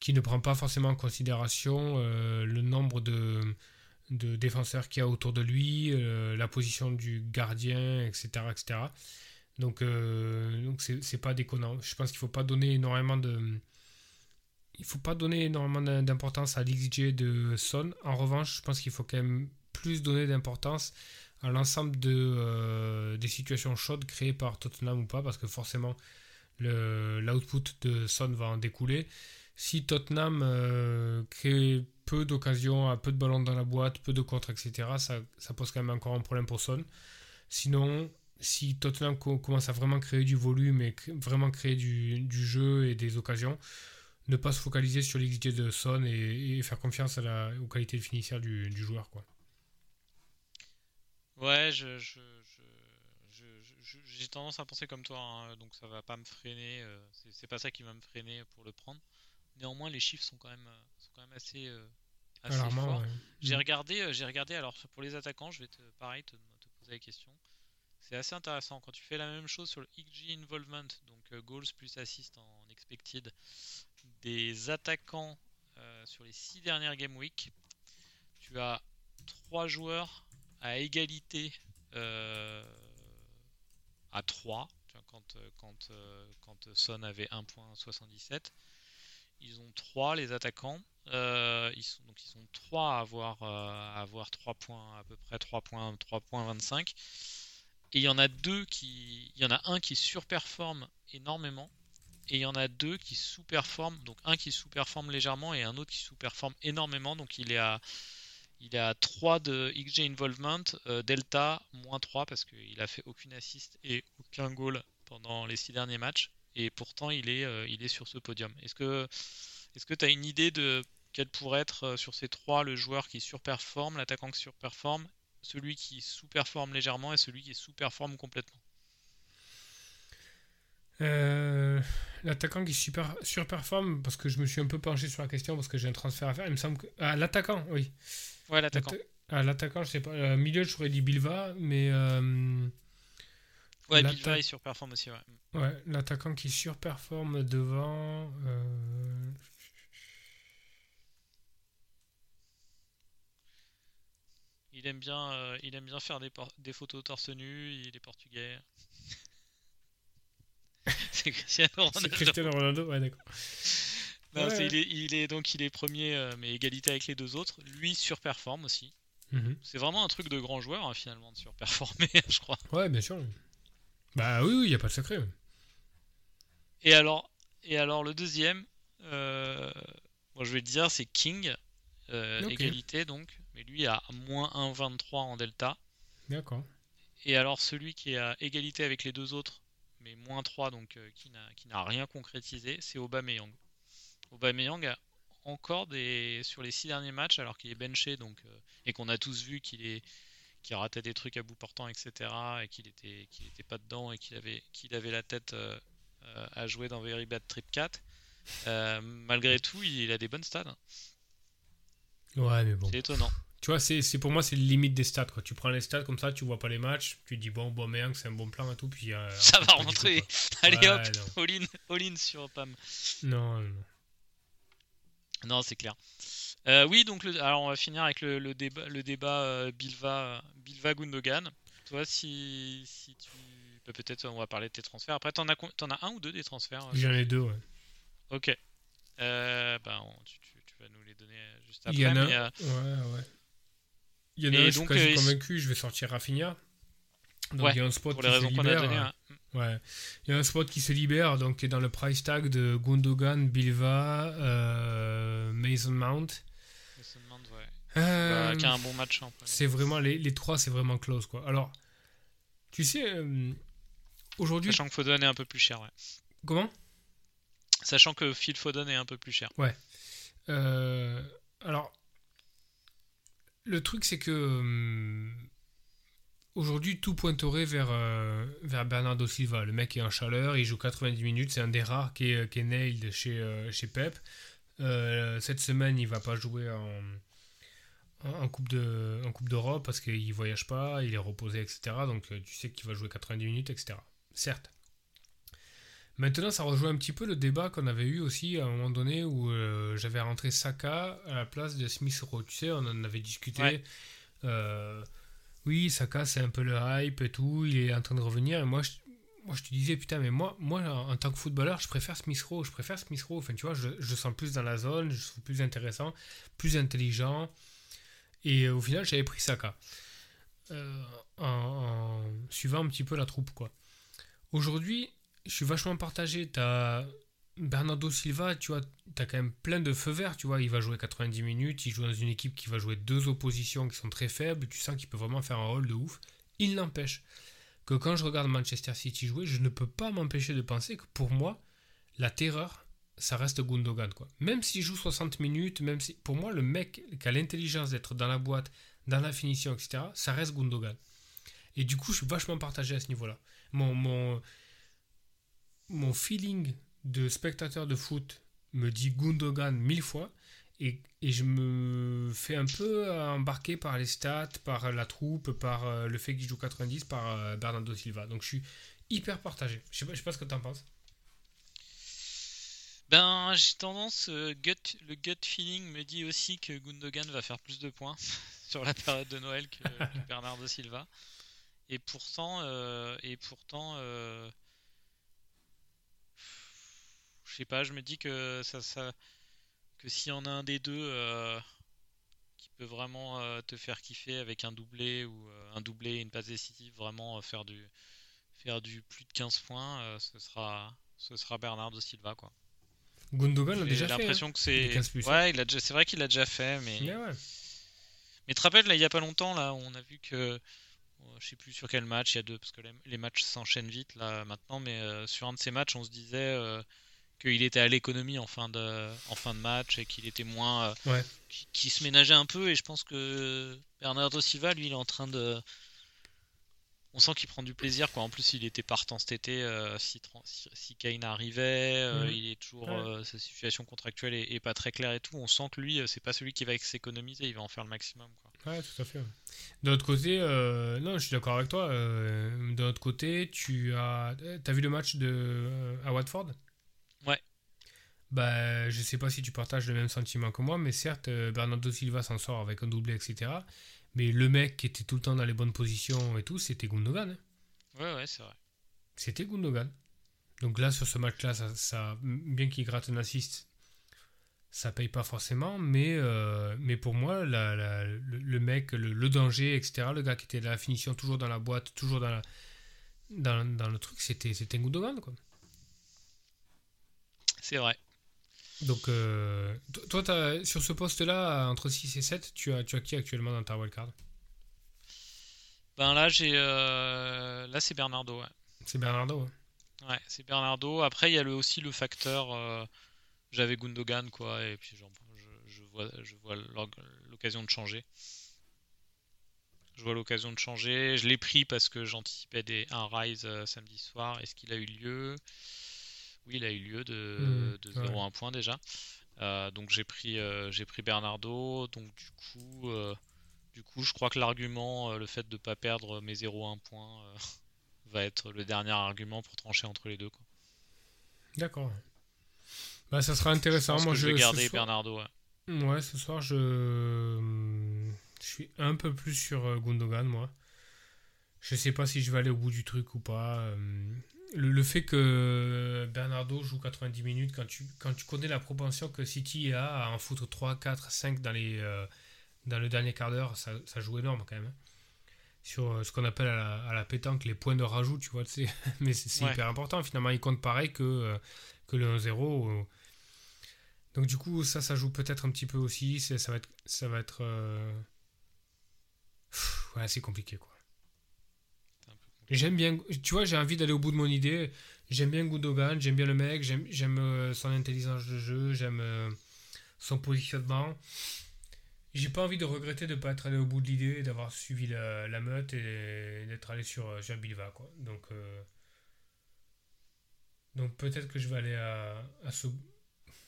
Speaker 2: qui ne prend pas forcément en considération le nombre de de défenseurs qu'il y a autour de lui, la position du gardien, etc., etc. Donc donc c'est c'est pas déconnant. Je pense qu'il faut pas donner énormément de il faut pas donner énormément d'im- d'importance à l'XG de Son. En revanche, je pense qu'il faut quand même plus donner d'importance à l'ensemble de, euh, des situations chaudes créées par Tottenham ou pas, parce que forcément, l'output de Son va en découler. Si Tottenham euh, crée peu d'occasions, peu de ballons dans la boîte, peu de contres, etc., ça, pose quand même encore un problème pour Son. Sinon, si Tottenham co- commence à vraiment créer du volume et vraiment créer du jeu et des occasions, ne pas se focaliser sur l'XG de Son et, et faire confiance à la, aux qualités finisseurs du, du joueur. Quoi.
Speaker 1: Ouais, je, j'ai tendance à penser comme toi, hein, donc ça va pas me freiner. euh, c'est c'est pas ça qui va me freiner pour le prendre. Néanmoins, les chiffres sont quand même, euh, sont quand même assez, euh, assez forts.
Speaker 2: ouais.
Speaker 1: J'ai
Speaker 2: Mm.
Speaker 1: regardé, j'ai regardé. Alors pour les attaquants, je vais te, pareil, te, te poser la question. C'est assez intéressant quand tu fais la même chose sur le XG involvement, donc goals plus assist en expected, des attaquants euh, sur les six dernières game week. Tu as trois joueurs à égalité euh, à 3 tu vois, quand, euh, quand, euh, quand Son avait 1.77 ils ont 3 les attaquants. Euh, ils sont, donc ils sont 3 à avoir, à avoir 3 points à peu près 3 points 3.25 et il y en a deux qui il y en a un qui surperforme énormément et il y en a deux qui sous-performent donc un qui sous-performe légèrement et un autre qui sous-performe énormément donc il est à il est à 3 de XG Involvement, euh, Delta moins 3 parce qu'il a fait aucune assist et aucun goal pendant les 6 derniers matchs. Et pourtant, il est, euh, il est sur ce podium. Est-ce que que tu as une idée de quel pourrait être euh, sur ces trois le joueur qui surperforme, l'attaquant qui surperforme, celui qui sous-performe légèrement et celui qui sous-performe complètement?
Speaker 2: Euh, L'attaquant qui super, surperforme, parce que je me suis un peu penché sur la question, parce que j'ai un transfert à faire, il me semble que... Ah, l'attaquant, oui.
Speaker 1: Ouais, l'attaquant.
Speaker 2: L'atta- Ah, l'attaquant, je sais pas. Euh, milieu, je j'aurais dit Bilva, mais... euh,
Speaker 1: Ouais, Bilva, il surperforme aussi. Ouais.
Speaker 2: Ouais, l'attaquant qui surperforme devant... euh,
Speaker 1: Il aime bien, il aime bien faire des, des photos torse nu. Il est portugais. C'est Cristiano
Speaker 2: C'est
Speaker 1: Ronaldo.
Speaker 2: Cristiano Ronaldo, ouais, d'accord.
Speaker 1: Non,
Speaker 2: Ouais,
Speaker 1: c'est-
Speaker 2: ouais.
Speaker 1: il, est, il est- donc il est premier, euh, mais égalité avec les deux autres. Lui surperforme aussi.
Speaker 2: Mhm.
Speaker 1: C'est vraiment un truc de grand joueur hein, finalement de surperformer, je crois.
Speaker 2: Ouais, bien sûr. Bah oui, oui, il n'y a pas de secret.
Speaker 1: Et alors, et alors le deuxième, euh, moi je vais te dire, c'est King, euh, égalité donc, mais lui a moins 1,23 en delta.
Speaker 2: D'accord.
Speaker 1: Et alors celui qui est à égalité avec les deux autres, mais moins 3, donc euh, qui n'a qui n'a rien concrétisé, c'est Aubameyang. Aubameyang a encore des sur les six derniers matchs, alors qu'il est benché, donc euh, et qu'on a tous vu qu'il est qu'il ratait des trucs à bout portant, etc. et qu'il était qu'il était pas dedans et qu'il avait qu'il avait la tête euh, euh, à jouer dans Very Bad Trip 4. euh, malgré tout, il a des bonnes stats. hein.
Speaker 2: Ouais, mais bon.
Speaker 1: C'est étonnant.
Speaker 2: Tu vois, c'est c'est- pour moi, c'est le limite des stats. Quoi. Tu prends les stats comme ça, tu vois pas les matchs, tu dis, bon, bon, mais c'est un bon plan et tout, puis... euh,
Speaker 1: Ça
Speaker 2: en
Speaker 1: va rentrer. Allez
Speaker 2: Ouais,
Speaker 1: hop,
Speaker 2: non.
Speaker 1: all sur Pam.
Speaker 2: Non, non, non.
Speaker 1: C'est clair. Euh, oui, donc le, alors on va finir avec le, le débat, le débat euh, Bilva, Bilva Gundogan. Toi, si, si tu. bah, Peut-être on va parler de tes transferts. Après, t'en as, t'en as un ou deux des transferts
Speaker 2: J'en ai deux, ouais.
Speaker 1: Ok. Euh, bah, on- tu, tu- tu vas nous les donner juste
Speaker 2: Il y
Speaker 1: après.
Speaker 2: en a
Speaker 1: mais,
Speaker 2: Ouais, ouais. Il y en a un, je suis quasi
Speaker 1: euh,
Speaker 2: convaincu, je vais sortir Rafinha. Donc
Speaker 1: Ouais,
Speaker 2: il y a un spot qui se libère. euh,
Speaker 1: hein.
Speaker 2: Ouais. Il y a un spot qui se libère, donc qui est dans le price tag de Gundogan, Bilva, euh, Mason Mount.
Speaker 1: Mason Mount, ouais.
Speaker 2: Euh,
Speaker 1: Bah, qui a un bon match. hein, après.
Speaker 2: c'est vraiment les, les trois, c'est vraiment close quoi. Alors, tu sais, euh, aujourd'hui,
Speaker 1: Sachant que Foden est un peu plus cher, ouais.
Speaker 2: comment?
Speaker 1: Sachant que Phil Foden est un peu plus cher.
Speaker 2: Euh, alors, le truc, c'est que euh, aujourd'hui, tout pointerait vers, euh, vers Bernardo Silva. Le mec est en chaleur, il joue 90 minutes, c'est un des rares qui est, qui est nailed chez, euh, chez Pep. Cette semaine, il va pas jouer en, coupe d'Europe parce qu'il voyage pas, il est reposé, etc. Donc, tu sais qu'il va jouer 90 minutes, etc. Certes. Maintenant, ça rejoint un petit peu le débat qu'on avait eu aussi à un moment donné où euh, j'avais rentré Saka à la place de Smith Rowe. Tu sais, on en avait discuté.
Speaker 1: Ouais.
Speaker 2: Euh, oui, Saka, c'est un peu le hype et tout. Il est en train de revenir. Et moi, je, moi, je te disais, putain, mais moi, moi en, tant que footballeur, je préfère Smith Rowe. Je préfère Smith Rowe. Enfin, tu vois, je, je sens plus dans la zone. Je trouve plus intéressant, plus intelligent. Et euh, au final, j'avais pris Saka. Euh, en, en suivant un petit peu la troupe, quoi. Aujourd'hui, je suis vachement partagé. T'as Bernardo Silva, tu vois, t'as quand même plein de feux verts, tu vois. Il va jouer 90 minutes, il joue dans une équipe qui va jouer deux oppositions qui sont très faibles. Tu sens qu'il peut vraiment faire un rôle de ouf. Il n'empêche que quand je regarde Manchester City jouer, je ne peux pas m'empêcher de penser que pour moi, la terreur, ça reste Gundogan, quoi. Même s'il joue 60 minutes, même si. Pour moi, le mec qui a l'intelligence d'être dans la boîte, dans la finition, etc., ça reste Gundogan. Et du coup, je suis vachement partagé à ce niveau-là. Mon, mon, mon feeling de spectateur de foot me dit Gundogan mille fois et, et je me fais un peu embarquer par les stats, par la troupe, par euh, le fait qu'il joue 90, par euh, Bernardo Silva. Donc je suis hyper partagé. Je sais pas, je sais pas ce que t'en penses.
Speaker 1: Ben, j'ai tendance, euh, gut, le gut feeling me dit aussi que Gundogan va faire plus de points sur la période de Noël que, que Bernardo Silva. Et pourtant, euh, et pourtant, euh, je sais pas, je me dis que ça, ça, que s'il y en a un des deux euh, qui peut vraiment euh, te faire kiffer avec un doublé ou euh, un doublé et une passe décisive, vraiment faire du, faire du plus de 15 points, ce sera, ce sera Bernardo Silva quoi.
Speaker 2: Gundogan l'a déjà fait.
Speaker 1: l'impression
Speaker 2: hein.
Speaker 1: que c'est.
Speaker 2: 15 plus,
Speaker 1: Ouais, il a déjà... c'est vrai qu'il l'a déjà fait, mais.
Speaker 2: Mais ouais.
Speaker 1: Mais tu te rappelles, là, il y a pas longtemps, là, on a vu que. Je sais plus sur quel match, il y a deux, parce que les, les matchs s'enchaînent vite, là, maintenant, mais euh, sur un de ces matchs, on se disait euh, qu'il était à l'économie en, fin de... en fin de match et qu'il était moins. euh,
Speaker 2: Ouais.
Speaker 1: qui, qui se ménageait un peu, et je pense que Bernardo Silva, lui, il est en train de. On sent qu'il prend du plaisir, quoi. En plus, il était partant cet été euh, si, si, si Kane arrivait. euh,
Speaker 2: Mhm.
Speaker 1: il est toujours.
Speaker 2: Ouais.
Speaker 1: euh, sa situation contractuelle est, est pas très claire et tout. On sent que lui, c'est pas celui qui va s'économiser, il va en faire le maximum, quoi.
Speaker 2: Ouais, tout à fait. ouais. De l'autre côté, non, je suis d'accord avec toi. de l'autre côté, tu as, as vu le match de à Watford? Bah, je sais pas si tu partages le même sentiment que moi, mais certes, euh, Bernardo Silva s'en sort avec un doublé, etc. Mais le mec qui était tout le temps dans les bonnes positions et tout, c'était Gundogan. hein.
Speaker 1: Ouais, ouais, c'est vrai.
Speaker 2: C'était Gundogan. Donc là, sur ce match-là, ça, ça- bien qu'il gratte un assist, ça paye pas forcément. Mais, euh, mais pour moi, la- la- le, le mec, le, le danger, etc., le gars qui était à la finition, toujours dans la boîte, toujours dans, la- dans, dans le truc, c'était, c'était Gundogan. Quoi.
Speaker 1: C'est vrai.
Speaker 2: Donc, euh, to- toi, t'as- sur ce poste-là, entre 6 et 7, tu as, tu as qui actuellement dans ta wildcard?
Speaker 1: Ben là, j'ai. euh, Là, c'est Bernardo, ouais.
Speaker 2: C'est Bernardo.
Speaker 1: Ouais, c'est Bernardo. Après, il y a le, aussi le facteur. euh, J'avais Gundogan, quoi, et puis je, je vois, je vois l'occasion de changer. Je vois l'occasion de changer. Je l'ai pris parce que j'anticipais un rise samedi soir. Est-ce qu'il a eu lieu? Oui, il a eu lieu de,
Speaker 2: Mhm,
Speaker 1: de 0 à 1 point déjà. Euh, donc j'ai pris, euh, j'ai pris Bernardo. Donc du coup, euh, du coup, je crois que l'argument, le fait de ne pas perdre mes 0 à 1 point, va être le dernier argument pour trancher entre les deux. Quoi.
Speaker 2: D'accord. Bah, ça sera
Speaker 1: Je
Speaker 2: intéressant.
Speaker 1: pense
Speaker 2: Moi,
Speaker 1: que je vais garder
Speaker 2: soir-
Speaker 1: Bernardo. ouais.
Speaker 2: Ouais, ce soir, je, je suis un peu plus sur Gundogan, moi. Je sais pas si je vais aller au bout du truc ou pas. Le, le fait que Bernardo joue 90 minutes, quand tu, quand tu connais la propension que City a à en foutre 3, 4, 5 dans, les, euh, dans le dernier quart d'heure, ça, ça joue énorme quand même. hein. Sur euh, ce qu'on appelle à la, à la pétanque les points de rajout, tu vois. tu sais. Mais c'est
Speaker 1: Ouais.
Speaker 2: hyper important. Finalement, il compte pareil que, euh, que le 1-0. euh. Donc du coup, ça, ça joue peut-être un petit peu aussi. Ça va être, ça va être, ouais, c'est compliqué quoi.
Speaker 1: C'est un peu compliqué.
Speaker 2: J'aime bien, tu vois, j'ai envie d'aller au bout de mon idée. J'aime bien Gundogan, j'aime bien le mec, j'aime, euh, son intelligence de jeu, j'aime euh, son positionnement. J'ai pas envie de regretter de pas être allé au bout de l'idée, d'avoir suivi la, la meute et d'être allé sur, euh, sur Bilva quoi. Donc, euh, donc peut-être que je vais aller à, à ce,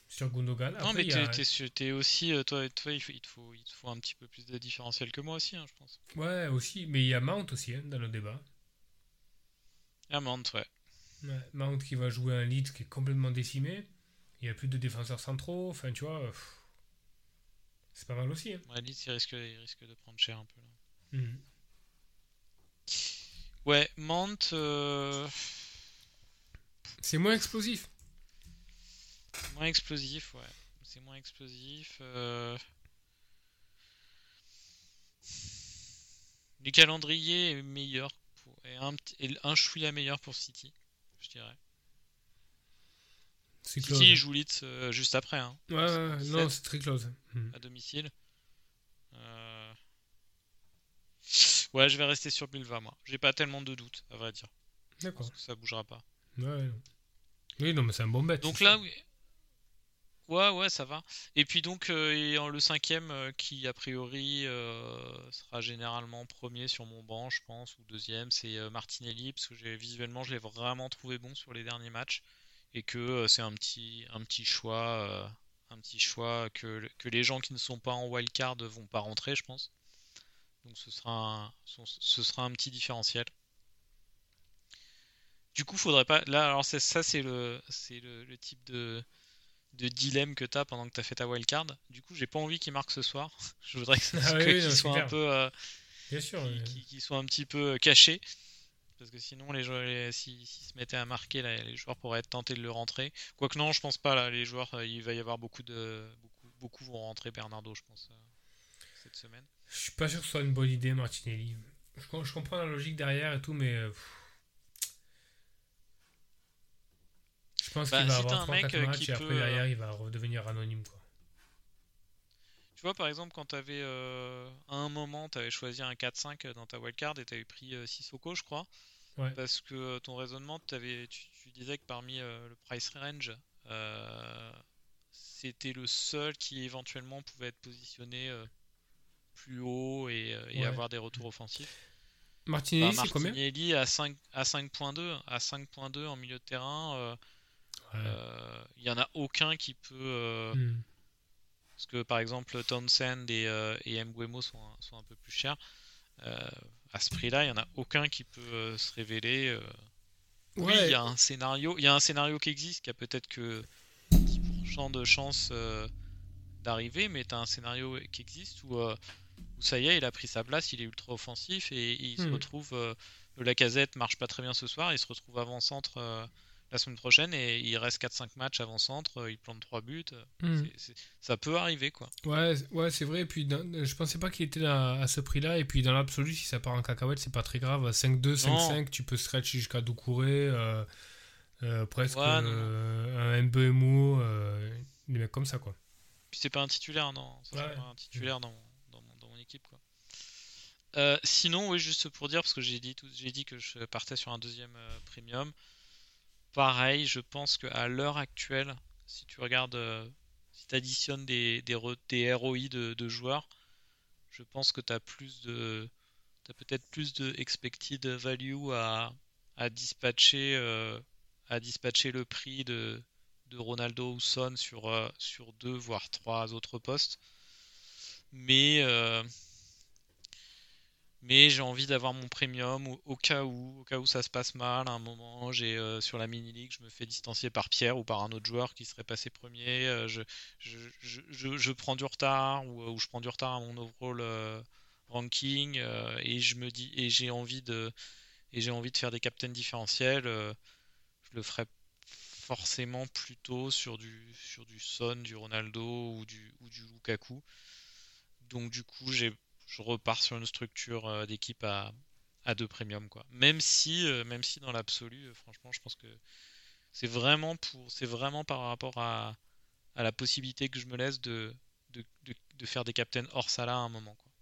Speaker 2: sur Gundogan.
Speaker 1: Non, mais t'es
Speaker 2: a-
Speaker 1: aussi. toi, toi il, faut, il, te faut, il te faut un petit peu plus de différentiel que moi aussi, hein, je pense.
Speaker 2: Ouais, aussi, mais il y a Mount aussi hein, dans le débat.
Speaker 1: Ah, Mount, ouais.
Speaker 2: Ouais, Mount qui va jouer un lead qui est complètement décimé. Il n'y a plus de défenseurs centraux. Enfin, tu vois, pff, c'est pas mal aussi. hein.
Speaker 1: Ouais, Leeds, il risque, il risque de prendre cher un peu. Là.
Speaker 2: Mhm.
Speaker 1: Ouais, Mount. euh,
Speaker 2: C'est moins explosif.
Speaker 1: Moins explosif, ouais. C'est moins explosif. euh. Le calendrier est meilleur. Est un, est un chouïa meilleur pour City, je dirais.
Speaker 2: C'est close.
Speaker 1: City joue Leeds euh, juste après, hein,
Speaker 2: Ouais, ouais, non,
Speaker 1: 17.
Speaker 2: c'est très close. Mhm.
Speaker 1: à domicile. Euh, Ouais, je vais rester sur Bilva, moi. J'ai pas tellement de doutes, à vrai dire.
Speaker 2: D'accord.
Speaker 1: ça bougera pas.
Speaker 2: Ouais, non. Oui, non, mais c'est un bon bet.
Speaker 1: Donc là, oui. Ouais, ouais, ça va. Et puis donc, euh, et le cinquième, euh, qui a priori euh, sera généralement premier sur mon banc, je pense, ou deuxième, c'est Martinelli, parce que visuellement, je l'ai vraiment trouvé bon sur les derniers matchs, et que c'est un petit, un petit choix, un petit choix que, les gens qui ne sont pas en wildcard vont pas rentrer, je pense. Donc ce sera un, ce sera un petit différentiel. Du coup, faudrait pas. Là, alors ça, c'est le, c'est le type de, de dilemme que tu as pendant que tu as fait ta wildcard. Du coup, j'ai pas envie qu'il marque ce soir. Je voudrais que ça-
Speaker 2: Ah oui,
Speaker 1: que-
Speaker 2: oui,
Speaker 1: qu'il soit un peu, euh,
Speaker 2: Bien sûr.
Speaker 1: qu'il- soit un petit peu euh, caché. Parce que sinon, les joueurs, se mettaient à marquer, là, les joueurs pourraient être tentés de le rentrer. Quoique non, je pense pas. Là, les joueurs, euh, il va y avoir beaucoup de, beaucoup, beaucoup vont rentrer Bernardo, je pense, cette semaine.
Speaker 2: Je suis pas sûr que ce soit une bonne idée, Martinelli. Je, com- je comprends la logique derrière et tout, mais. pff. Pense
Speaker 1: Bah,
Speaker 2: qu'il va
Speaker 1: si t'as
Speaker 2: avoir
Speaker 1: un
Speaker 2: 3-4
Speaker 1: mec, euh,
Speaker 2: matchs
Speaker 1: qui
Speaker 2: et après
Speaker 1: peut, euh,
Speaker 2: derrière il va redevenir anonyme. Quoi.
Speaker 1: Tu vois, par exemple, quand tu avais à un moment, tu avais choisi un 4-5 dans ta wildcard et tu avais pris euh, Sissoko, je crois.
Speaker 2: Ouais.
Speaker 1: Parce que euh, ton raisonnement, t'avais- tu, tu disais que parmi euh, le price range, euh, c'était le seul qui éventuellement pouvait être positionné euh, plus haut et, euh, et
Speaker 2: Ouais.
Speaker 1: avoir des retours offensifs.
Speaker 2: Martinelli,
Speaker 1: Bah, à 5 à 5.2 à 5.2 en milieu de terrain, euh,
Speaker 2: Ouais.
Speaker 1: euh, il en a aucun qui peut euh,
Speaker 2: Hmm.
Speaker 1: parce que par exemple Townsend et, euh, et Mbeumo sont, un- sont un peu plus chers. À ce prix-là, il n'y en a aucun qui peut se révéler. Oui, il
Speaker 2: Ouais,
Speaker 1: y a un scénario, il y a un scénario qui existe, qui a peut-être que 10% de chance euh, d'arriver, mais tu as un scénario qui existe où, euh, où ça y est, il a pris sa place, il est ultra offensif et, et il se
Speaker 2: Hmm.
Speaker 1: retrouve. euh, la casette marche pas très bien ce soir, il se retrouve avant-centre la semaine prochaine et il reste 4-5 matchs avant-centre, euh, il plante 3 buts. euh, c'est- ça peut arriver quoi.
Speaker 2: Ouais, ouais c'est vrai. Et puis, je pensais pas qu'il était à, à ce prix-là. Et puis, dans l'absolu, si ça part en cacahuète, c'est pas très grave. À 5-2, 5-5, tu peux stretch jusqu'à Doucouré, euh, euh, presque
Speaker 1: Ouais,
Speaker 2: euh, un MBMO, des mecs comme ça, quoi.
Speaker 1: Puis c'est pas un titulaire, non. Ça, c'est
Speaker 2: Ouais.
Speaker 1: pas un titulaire dans, mon- dans, mon, dans mon équipe, quoi. Euh, sinon, oui, juste pour dire, parce que j'ai dit, tout- dit que je partais sur un deuxième euh, premium. Pareil, je pense qu'à l'heure actuelle, si tu regardes, euh, si tu additionnes des, ROI de, joueurs, je pense que tu as plus de. T'as peut-être plus de expected value à, euh, dispatcher le prix de, Ronaldo ou Son sur, euh, sur deux voire trois autres postes. Mais, mais j'ai envie d'avoir mon premium au, cas où, au cas où ça se passe mal. À un moment, j'ai euh, sur la mini league, je me fais distancier par Pierre ou par un autre joueur qui serait passé premier. Euh, je, je, prends du retard ou, ou, je prends du retard à mon overall ranking et je me dis et j'ai envie de et j'ai envie de faire des captains différentiels. je le ferai forcément plutôt sur du sur du Son, du Ronaldo ou du ou du Lukaku. Donc du coup, j'ai je repars sur une structure euh, d'équipe à, à deux premium quoi. Même si euh, même si dans l'absolu, euh, franchement, je pense que c'est vraiment pour c'est vraiment par rapport à, à la possibilité que je me laisse de, de, de, faire des captains hors Salah à un moment quoi.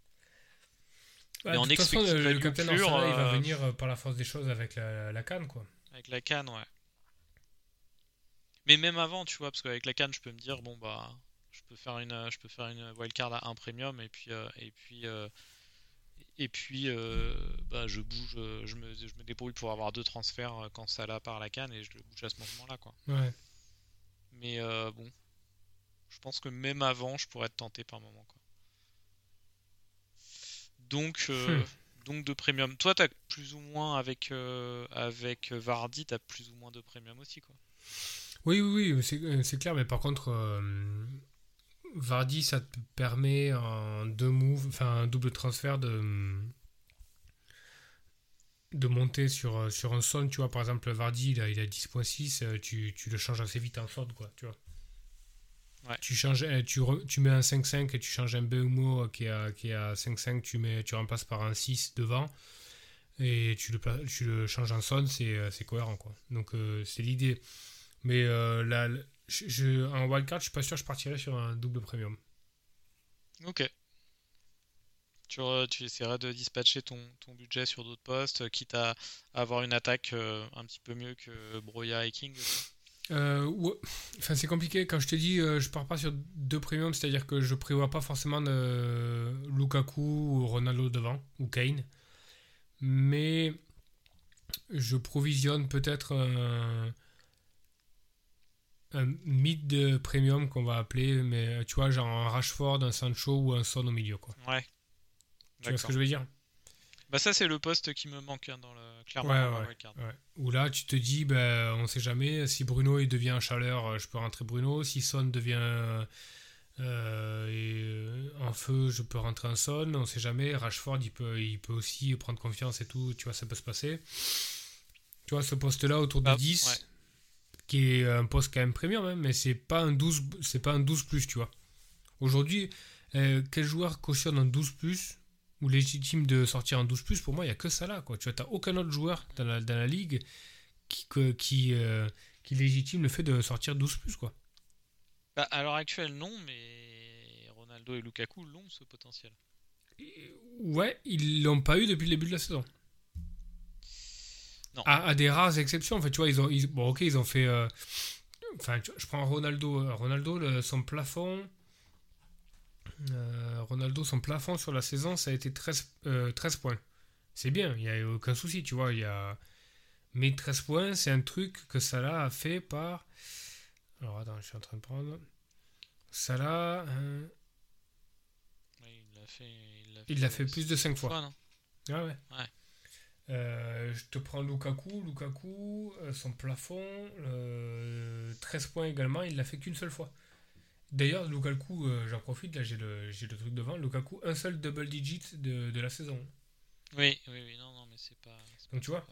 Speaker 2: Mais en toute façon, le, captain hors Salah, il va venir par la force des choses avec la, la canne quoi.
Speaker 1: Avec la canne, ouais. Mais même avant, tu vois, parce qu'avec la canne, je peux me dire, bon, bah, peux faire une, je peux faire une wildcard à 1 premium, et puis, euh, et puis, euh, et puis euh, bah, je bouge, je me, je me débrouille pour avoir deux transferts quand ça là part la canne, et je le bouge à ce moment-là, quoi.
Speaker 2: Ouais.
Speaker 1: Mais bon, je pense que même avant, je pourrais être tenté par moment, quoi. Donc. Hmm. donc de premium. Toi, t'as plus ou moins avec, avec Vardy, t'as plus ou moins de premium aussi, quoi.
Speaker 2: Oui, oui, oui, euh, c'est clair, mais par contre, euh, Vardy, ça te permet en deux moves, enfin un double transfert de de monter sur, euh, sur un son, tu vois, par exemple, Vardy, il a, il a 10.6, tu, tu, le changes assez vite en son, quoi, tu vois. Tu, changes, tu, tu mets un 5-5 et tu changes un Beumo qui est à, qui est à 5-5, tu, mets, tu remplaces par un 6 devant et tu le, tu le changes en son, c'est cohérent, quoi. Donc, c'est l'idée. Mais euh, là, je, en wildcard, je suis pas sûr je partirais sur un double premium.
Speaker 1: Ok. Tu, tu essaieras de dispatcher ton, ton budget sur d'autres postes, quitte à, avoir une attaque euh, un petit peu mieux que Broya et King
Speaker 2: euh, Enfin, c'est compliqué. Quand je te dis je pars pas sur deux premiums, c'est-à-dire que je prévois pas forcément de Lukaku ou Ronaldo devant, ou Kane. Mais je provisionne peut-être un mid de premium qu'on va appeler, mais tu vois, genre un Rashford, un Sancho ou un Son au milieu. Quoi.
Speaker 1: Ouais.
Speaker 2: Tu vois ce que je veux dire?
Speaker 1: Bah ça c'est le poste qui me manque hein, dans le clairement
Speaker 2: ouais, ouais, Où là tu te dis ben on sait jamais si Bruno il devient chaleur euh, je peux rentrer Bruno. Si Son devient euh, et, en feu je peux rentrer un Son. On sait jamais. Rashford il peut il peut aussi prendre confiance et tout. Tu vois ça peut se passer. Tu vois ce poste là autour de 10 qui est un poste quand même premium, hein, mais c'est pas un 12, c'est pas un 12 plus, tu vois. Aujourd'hui, euh, quel joueur cautionne un 12 plus ou légitime de sortir un 12 plus? Pour moi, il y a que ça là, quoi. Tu vois, t'as aucun autre joueur dans la, dans la ligue qui qui, euh, qui légitime le fait de sortir 12 plus, quoi.
Speaker 1: Bah, à l'heure actuelle, non, mais Ronaldo et Lukaku l'ont ce potentiel.
Speaker 2: ouais, ils l'ont pas eu depuis le début de la saison. À, des rares exceptions. En fait, tu vois, ils ont, bon, ok, ils ont fait. Euh, enfin, je prends Ronaldo. Euh, Ronaldo, son plafond. Euh, Ronaldo, son plafond sur la saison, ça a été 13, 13 points. C'est bien, il n'y a aucun souci, tu vois. Y a... Mais 13 points, c'est un truc que Salah a fait par. Alors attends, je suis en train de prendre. Salah.
Speaker 1: il l'a fait,
Speaker 2: il l'a fait, plus de 5 fois.
Speaker 1: non?
Speaker 2: Ah ouais. ouais. Euh, je te prends Lukaku. Lukaku, euh, son plafond, 13 euh, points également, il l'a fait qu'une seule fois. D'ailleurs, Lukaku, j'en profite, là j'ai le, le, truc devant. Lukaku, un seul double digit de, de la saison.
Speaker 1: Oui, oui, oui, non, non, mais c'est pas.
Speaker 2: Donc tu vois.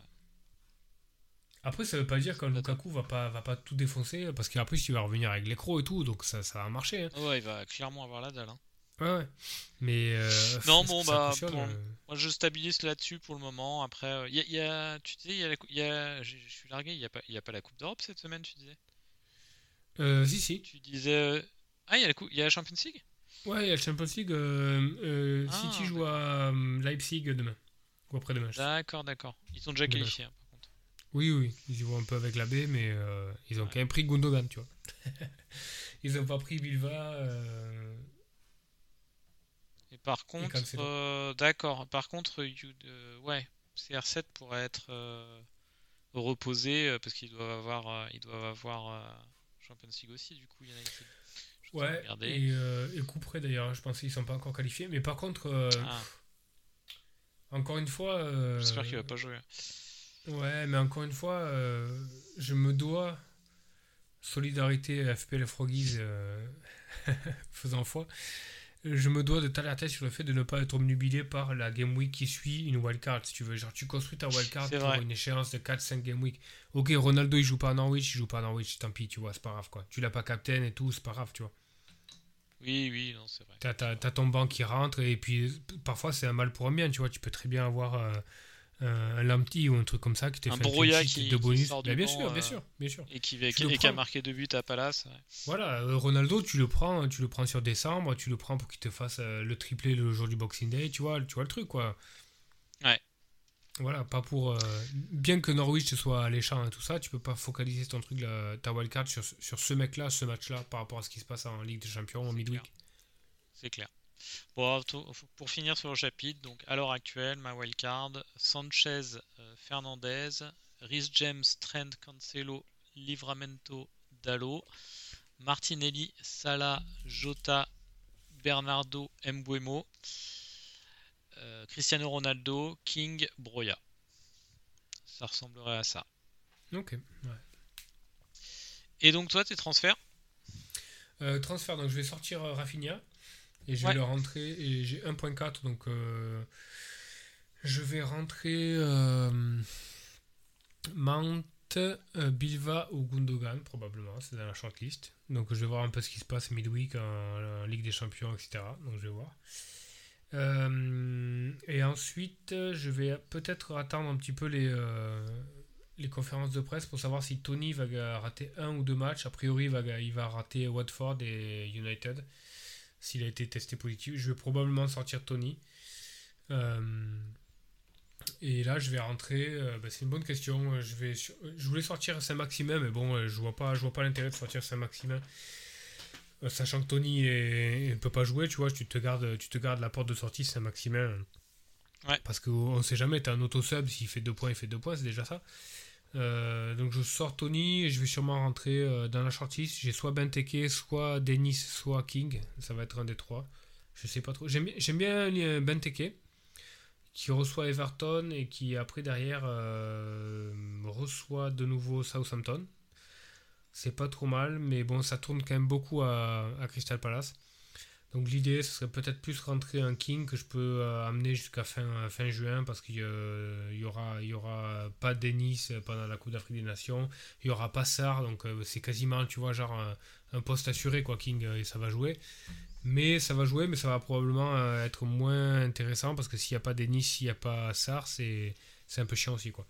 Speaker 2: Après, ça veut pas dire que Lukaku va pas, va pas tout défoncer, parce qu'après, il va revenir avec l'écro et tout, donc ça, ça va marcher. Hein.
Speaker 1: Ouais, il va clairement avoir la dalle. Hein.
Speaker 2: Ouais, Mais. Euh,
Speaker 1: non, bon, bah. Euh. Moi, je stabilise là-dessus pour le moment. Après, il euh, y, a, Tu disais, y a y a, je suis largué, il n'y a, pas, y a pas la Coupe d'Europe cette semaine, tu disais?
Speaker 2: Euh, Si, si.
Speaker 1: Tu disais. Ah, il y, a la y a la Champions League?
Speaker 2: Ouais, il y a la Champions League. Ah, City joue à Leipzig demain. Ou après-demain.
Speaker 1: D'accord, d'accord. Ils sont déjà qualifiés, hein, par contre.
Speaker 2: Oui, oui. Ils y vont un peu avec la B, mais ils ont quand même pris Gundogan, tu vois. ils n'ont pas pris Bilva.
Speaker 1: Et par contre, euh, d'accord. Par contre, euh, ouais, CR7 pourrait être euh, reposé parce qu'ils doivent avoir, ils doivent avoir Champions League aussi. Du coup, il y en a qui.
Speaker 2: Ouais, et, et coup près d'ailleurs, je pense qu'ils sont pas encore qualifiés. Mais par contre, ah. Encore une fois.
Speaker 1: J'espère qu'il va pas jouer.
Speaker 2: Ouais, mais encore une fois, je me dois solidarité FPL Froggies faisant foi. Je me dois de t'alerter sur le fait de ne pas être omnubilé par la game week qui suit une wildcard, si tu veux. Genre, tu construis ta wildcard pour
Speaker 1: vrai.
Speaker 2: une échéance de 4-5 game week. Ok, Ronaldo il joue pas à Norwich, il joue pas à Norwich, tant pis, tu vois, c'est pas grave quoi. Tu l'as pas captain et tout, c'est pas grave, tu vois.
Speaker 1: Oui, oui, non, c'est vrai.
Speaker 2: T'as, ton banc qui rentre et puis parfois c'est un mal pour un bien, tu vois. Tu peux très bien avoir euh, un, un Lamptey ou un truc comme ça qui te
Speaker 1: Un
Speaker 2: fait
Speaker 1: qui-
Speaker 2: de
Speaker 1: qui
Speaker 2: bonus.
Speaker 1: sort du
Speaker 2: Mais bien
Speaker 1: banc,
Speaker 2: sûr, bien
Speaker 1: euh,
Speaker 2: sûr, bien sûr.
Speaker 1: Et qui, et qui a marqué deux buts à Palace. ouais.
Speaker 2: Voilà, euh, Ronaldo, tu le prends, tu le prends sur décembre, tu le prends pour qu'il te fasse euh, le triplé le jour du Boxing Day, tu vois, tu vois le truc quoi.
Speaker 1: Ouais.
Speaker 2: Voilà, pas pour. euh, bien que Norwich soit alléchant et tout ça, tu peux pas focaliser ton truc, là, ta wildcard sur, sur ce mec-là, ce match-là, par rapport à ce qui se passe en Ligue des Champions en midweek.
Speaker 1: C'est clair. Bon, pour finir sur le chapitre, donc à l'heure actuelle, ma wildcard, Sanchez, euh, Fernandez, Rhys James, Trent, Cancelo, Livramento, Dallo, Martinelli, Salah, Jota, Bernardo, Mbuemo, euh, Cristiano Ronaldo, King, Broya. Ça ressemblerait à ça.
Speaker 2: Ok, ouais.
Speaker 1: Et donc toi, tes transferts?
Speaker 2: Euh, transfert, donc je vais sortir Rafinha et je vais
Speaker 1: Ouais.
Speaker 2: le rentrer et j'ai 1.4 donc euh, je vais rentrer euh, Mount, euh, Bilva ou Gundogan probablement, c'est dans la shortlist. Donc je vais voir un peu ce qui se passe midweek en, en Ligue des Champions, etc. Donc je vais voir. Euh, et ensuite, je vais peut-être attendre un petit peu les, euh, les conférences de presse pour savoir si Tony va rater un ou deux matchs. A priori, il va, il va rater Watford et United s'il a été testé positif. Je vais probablement sortir Tony. Euh, et là, je vais rentrer. euh, bah, c'est une bonne question. Je, vais sur- je voulais sortir Saint-Maximin, mais bon, euh, je vois pas, je vois pas l'intérêt de sortir Saint-Maximin. Euh, Sachant que Tony ne peut pas jouer, tu vois, tu te gardes, tu te gardes la porte de sortie Saint-Maximin.
Speaker 1: Ouais.
Speaker 2: Parce qu'on ne sait jamais, tu as un auto-sub, s'il fait deux points, il fait deux points, c'est déjà ça. Euh, donc je sors Tony et je vais sûrement rentrer euh, dans la shortlist. J'ai soit Benteke, soit Dennis, soit King. Ça va être un des trois. Je sais pas trop. J'aime bien- euh, Benteke qui reçoit Everton et qui après derrière reçoit de nouveau Southampton. C'est pas trop mal, mais bon, ça tourne quand même beaucoup à Crystal Palace. Donc l'idée, ce serait peut-être plus rentrer un King que je peux euh, amener jusqu'à fin, fin juin parce qu'il y, a- il y aura, y aura pas Denis pendant la Coupe d'Afrique des Nations, il y aura pas Sarr, donc euh, c'est quasiment, tu vois, genre un, un poste assuré quoi, King, euh, et ça va jouer. Mais ça va jouer, mais ça va probablement euh, être moins intéressant parce que s'il n'y a pas Denis, s'il n'y a pas Sarr, c'est c'est un peu chiant aussi quoi.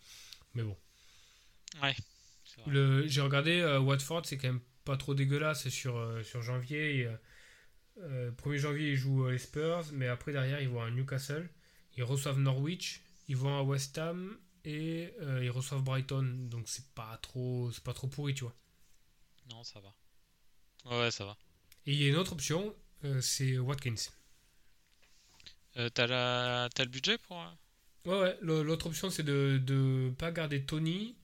Speaker 2: Mais bon.
Speaker 1: Ouais.
Speaker 2: J'ai regardé euh, Watford, c'est quand même pas trop dégueulasse sur, euh, sur janvier. Et, euh, euh, 1er janvier, ils jouent les Spurs, mais après, derrière, ils vont à Newcastle. Ils reçoivent Norwich, ils vont à West Ham et euh, ils reçoivent Brighton. Donc, c'est pas trop c'est pas trop pourri, tu vois.
Speaker 1: Non, ça va. Ouais, ça va.
Speaker 2: Et il y a une autre option, euh, c'est Watkins.
Speaker 1: T'as la... le budget pour.
Speaker 2: Ouais, ouais, l'autre option, c'est de ne pas garder Tony.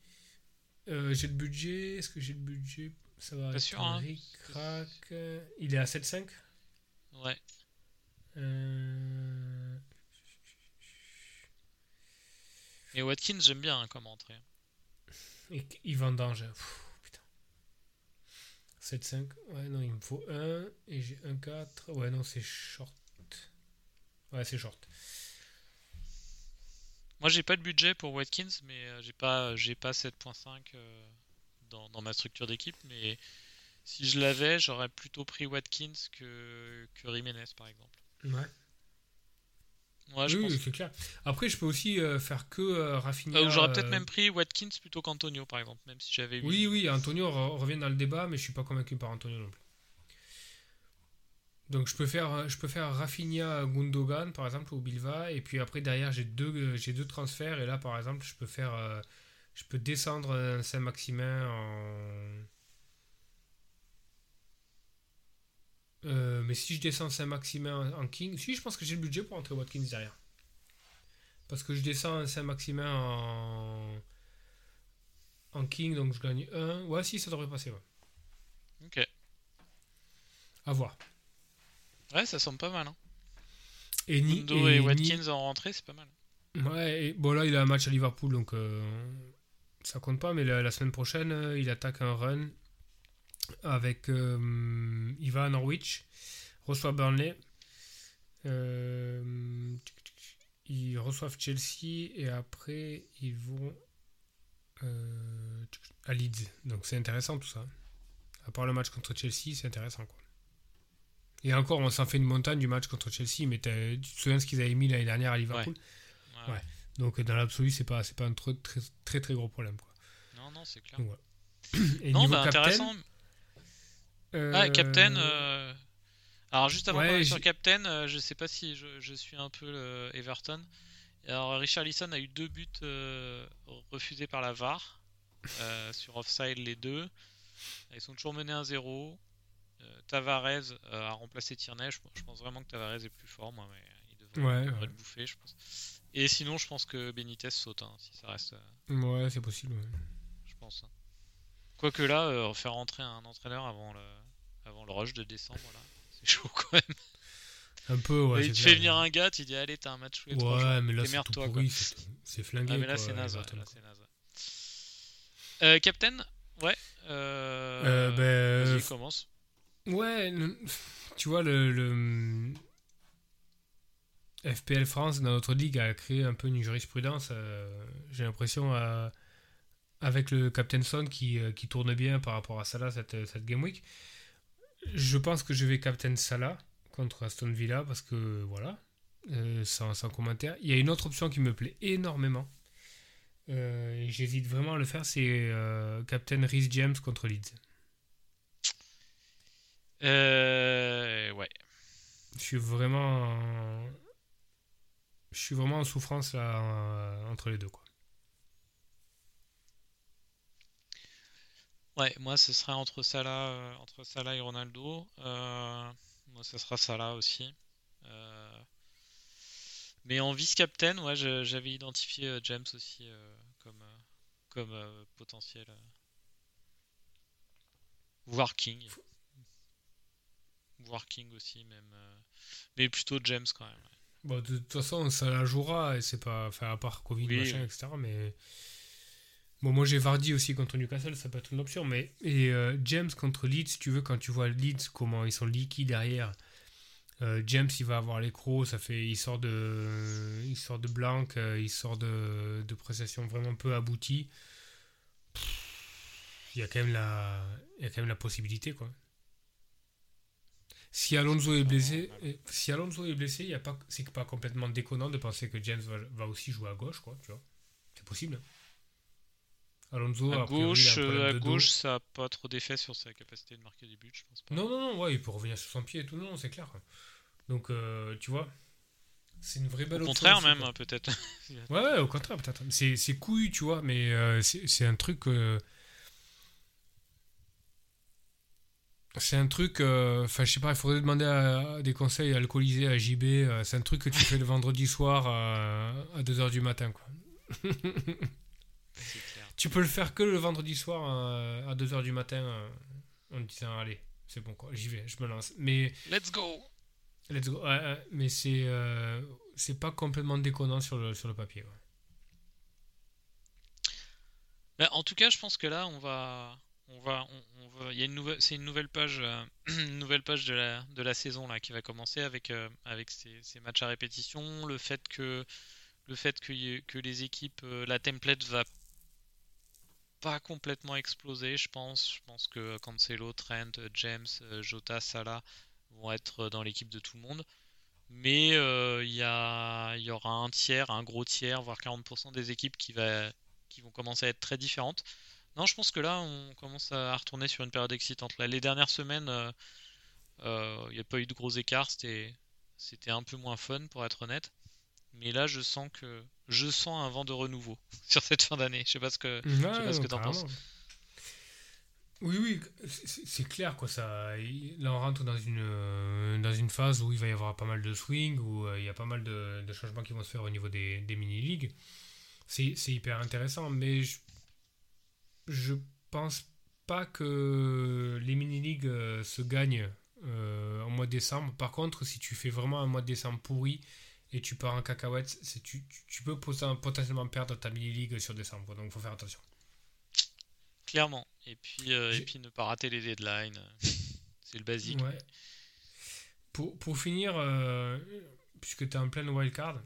Speaker 2: J'ai le budget. Est-ce que j'ai le budget? Ça va
Speaker 1: sûr, hein?
Speaker 2: Il est à 7,5
Speaker 1: Ouais.
Speaker 2: Euh,
Speaker 1: Et Watkins, j'aime bien hein, comme entrée.
Speaker 2: Et il vendange. Pff, putain. 7-5. Ouais, non, il me faut 1. Et j'ai un 4. Ouais, non, c'est short. Ouais, c'est short.
Speaker 1: Moi, j'ai pas de budget pour Watkins, mais euh, j'ai pas, j'ai pas 7.5 euh, dans, dans ma structure d'équipe. Mais si je l'avais, j'aurais plutôt pris Watkins que, que Jiménez, par exemple.
Speaker 2: Ouais.
Speaker 1: Ouais, je
Speaker 2: oui,
Speaker 1: pense.
Speaker 2: c'est clair. Après, je peux aussi euh, faire que euh, Rafinha.
Speaker 1: Euh, ou j'aurais peut-être
Speaker 2: euh,
Speaker 1: même pris Watkins plutôt qu'Antonio, par exemple, même si j'avais eu.
Speaker 2: Oui, oui, Antonio re- revient dans le débat, mais je suis pas convaincu par Antonio non plus. Donc je peux faire, je peux faire Rafinha Gundogan par exemple ou Bilva et puis après derrière j'ai deux, j'ai deux transferts et là par exemple je peux faire, je peux descendre Saint-Maximin en, Euh, mais si je descends Saint-Maximin en King, si je pense que j'ai le budget pour entrer Watkins derrière. Parce que je descends Saint-Maximin en en King donc je gagne 1. Ouais si ça devrait passer ouais.
Speaker 1: Ok.
Speaker 2: À voir.
Speaker 1: Ouais, ça semble pas mal. Hein.
Speaker 2: Et, ni, et
Speaker 1: et,
Speaker 2: ni-
Speaker 1: Watkins en rentrée, c'est pas mal.
Speaker 2: Ouais, bon là il a un match à Liverpool donc euh, ça compte pas, mais la, semaine prochaine euh, il attaque un run avec. Euh, il va à Norwich, reçoit Burnley, ils reçoivent Chelsea et après ils vont à Leeds. Donc c'est intéressant tout ça. À part le match contre Chelsea, c'est intéressant quoi. Et encore, on s'en fait une montagne du match contre Chelsea, mais tu te souviens ce qu'ils avaient mis l'année dernière à Liverpool? Ouais. Donc dans l'absolu, c'est pas, c'est pas un très, très, très gros problème. Quoi.
Speaker 1: Non, non, c'est clair. non, bah, intéressant. Euh... Ah, Captain. Euh, alors, juste avant ouais, sur Captain, euh, je sais pas si je, je suis un peu le Everton. Alors, Richard Lisson a eu deux buts euh, refusés par la VAR sur offside, les deux. Ils sont toujours menés 1-0. Tavares a remplacé Tierney. Je, pense vraiment que Tavares est plus fort, moi, mais il devrait, le bouffer, je pense. Et sinon, je pense que Benitez saute, hein, si ça reste.
Speaker 2: Euh, ouais, c'est possible.
Speaker 1: Je pense. Hein. Quoique là, euh, faire rentrer un entraîneur avant le, avant le rush de décembre, là, c'est chaud quand même.
Speaker 2: Un peu, ouais.
Speaker 1: il te fait venir un gars, tu dis allez, t'as un match tous les ouais,
Speaker 2: Ouais, mais là, c'est tout pourri, c'est flingué. Ah,
Speaker 1: mais là, c'est naze. Là. Euh, Captain Ouais. Euh, ben, Vas-y, commence.
Speaker 2: Ouais, tu vois, le, le, FPL France, dans notre ligue, a créé un peu une jurisprudence, euh, j'ai l'impression, euh, avec le Captain Son qui, euh, qui, tourne bien par rapport à Salah cette, cette Game Week. Je pense que je vais Captain Salah contre Aston Villa parce que voilà, sans, sans, commentaire. Il y a une autre option qui me plaît énormément. J'hésite vraiment à le faire, c'est Captain Rhys James contre Leeds.
Speaker 1: Euh, ouais.
Speaker 2: Je suis vraiment je suis vraiment en souffrance là, euh, entre les deux. Quoi.
Speaker 1: Ouais, moi ce serait entre Salah, euh, entre Salah et Ronaldo. Euh, moi ce sera Salah aussi. mais en vice-captain, ouais, j'avais identifié James aussi comme, comme potentiel. Voire King. Voire King aussi, même. mais plutôt James quand même.
Speaker 2: Bon, de toute façon, ça la jouera, et c'est pas. Enfin, à part Covid, machin, etc. Mais. Bon, moi j'ai Vardy aussi contre Newcastle, ça peut être une option. Mais. Euh, James contre Leeds, tu veux, quand tu vois Leeds, comment ils sont liquides derrière. Euh, James, il va avoir les crocs, ça fait, il sort de, il sort de blanc, euh, il sort de, de prestations vraiment peu abouties. Il y a quand même la, possibilité, quoi. Si Alonso est blessé, si Alonso est blessé, y a pas, c'est pas complètement déconnant de penser que James va, aussi jouer à gauche, quoi. Tu vois, c'est possible.
Speaker 1: Alonso à gauche, à gauche, ça a pas trop d'effet sur sa capacité de marquer des buts, je pense pas.
Speaker 2: Non, non, non, ouais, il peut revenir sur son pied et tout, non, c'est clair. Donc, euh, tu vois, c'est une vraie belle
Speaker 1: Au contraire, même, peut-être.
Speaker 2: ouais, ouais, au contraire, peut-être. C'est, c'est couillu, tu vois, mais euh, c'est, c'est un truc. Euh, C'est un truc, euh, enfin je sais pas, il faudrait demander à, des conseils alcoolisés à JB. Euh, c'est un truc que tu fais le vendredi soir à 2h du matin. Quoi. tu peux le faire que le vendredi soir à 2h du matin en disant allez, c'est bon quoi, j'y vais, je me lance. Mais
Speaker 1: let's go.
Speaker 2: Let's go. mais c'est euh, c'est pas complètement déconnant sur le, sur le papier.
Speaker 1: Bah, en tout cas, je pense que là, on va on va, on, il y a une nouvelle, c'est une nouvelle page, euh, une nouvelle page de la, de la saison là qui va commencer avec, euh, avec ces, ces, matchs à répétition, le fait que, le fait que, que les équipes, euh, la template va pas complètement exploser, je pense. Je pense que Cancelo, Trent, James, Jota, Salah vont être dans l'équipe de tout le monde. Mais il y, a, il y aura un tiers, un gros tiers, voire 40% des équipes qui, va, qui vont commencer à être très différentes. Non, je pense que là, on commence à retourner sur une période excitante. les dernières semaines, il euh, n'y euh, a pas eu de gros écarts. C'était un peu moins fun, pour être honnête. Mais là, je sens que je sens un vent de renouveau sur cette fin d'année. Je sais pas ce que, tu en penses.
Speaker 2: Oui, oui, c'est clair quoi. Ça, là, on rentre dans une euh, dans une phase où il va y avoir pas mal de swing, où il y a pas mal de, changements qui vont se faire au niveau des, des mini ligues. C'est hyper intéressant, mais je je pense pas que les mini-ligues euh, se gagnent euh, en mois de décembre. Par contre, si tu fais vraiment un mois de décembre pourri et tu pars en cacahuète, c'est, tu, peux potentiellement perdre ta mini-league sur décembre. Donc il faut faire attention.
Speaker 1: Clairement. Et puis, euh, et puis ne pas rater les deadlines. c'est le basique.
Speaker 2: Ouais. Pour, pour finir, euh, puisque tu es en pleine wildcard,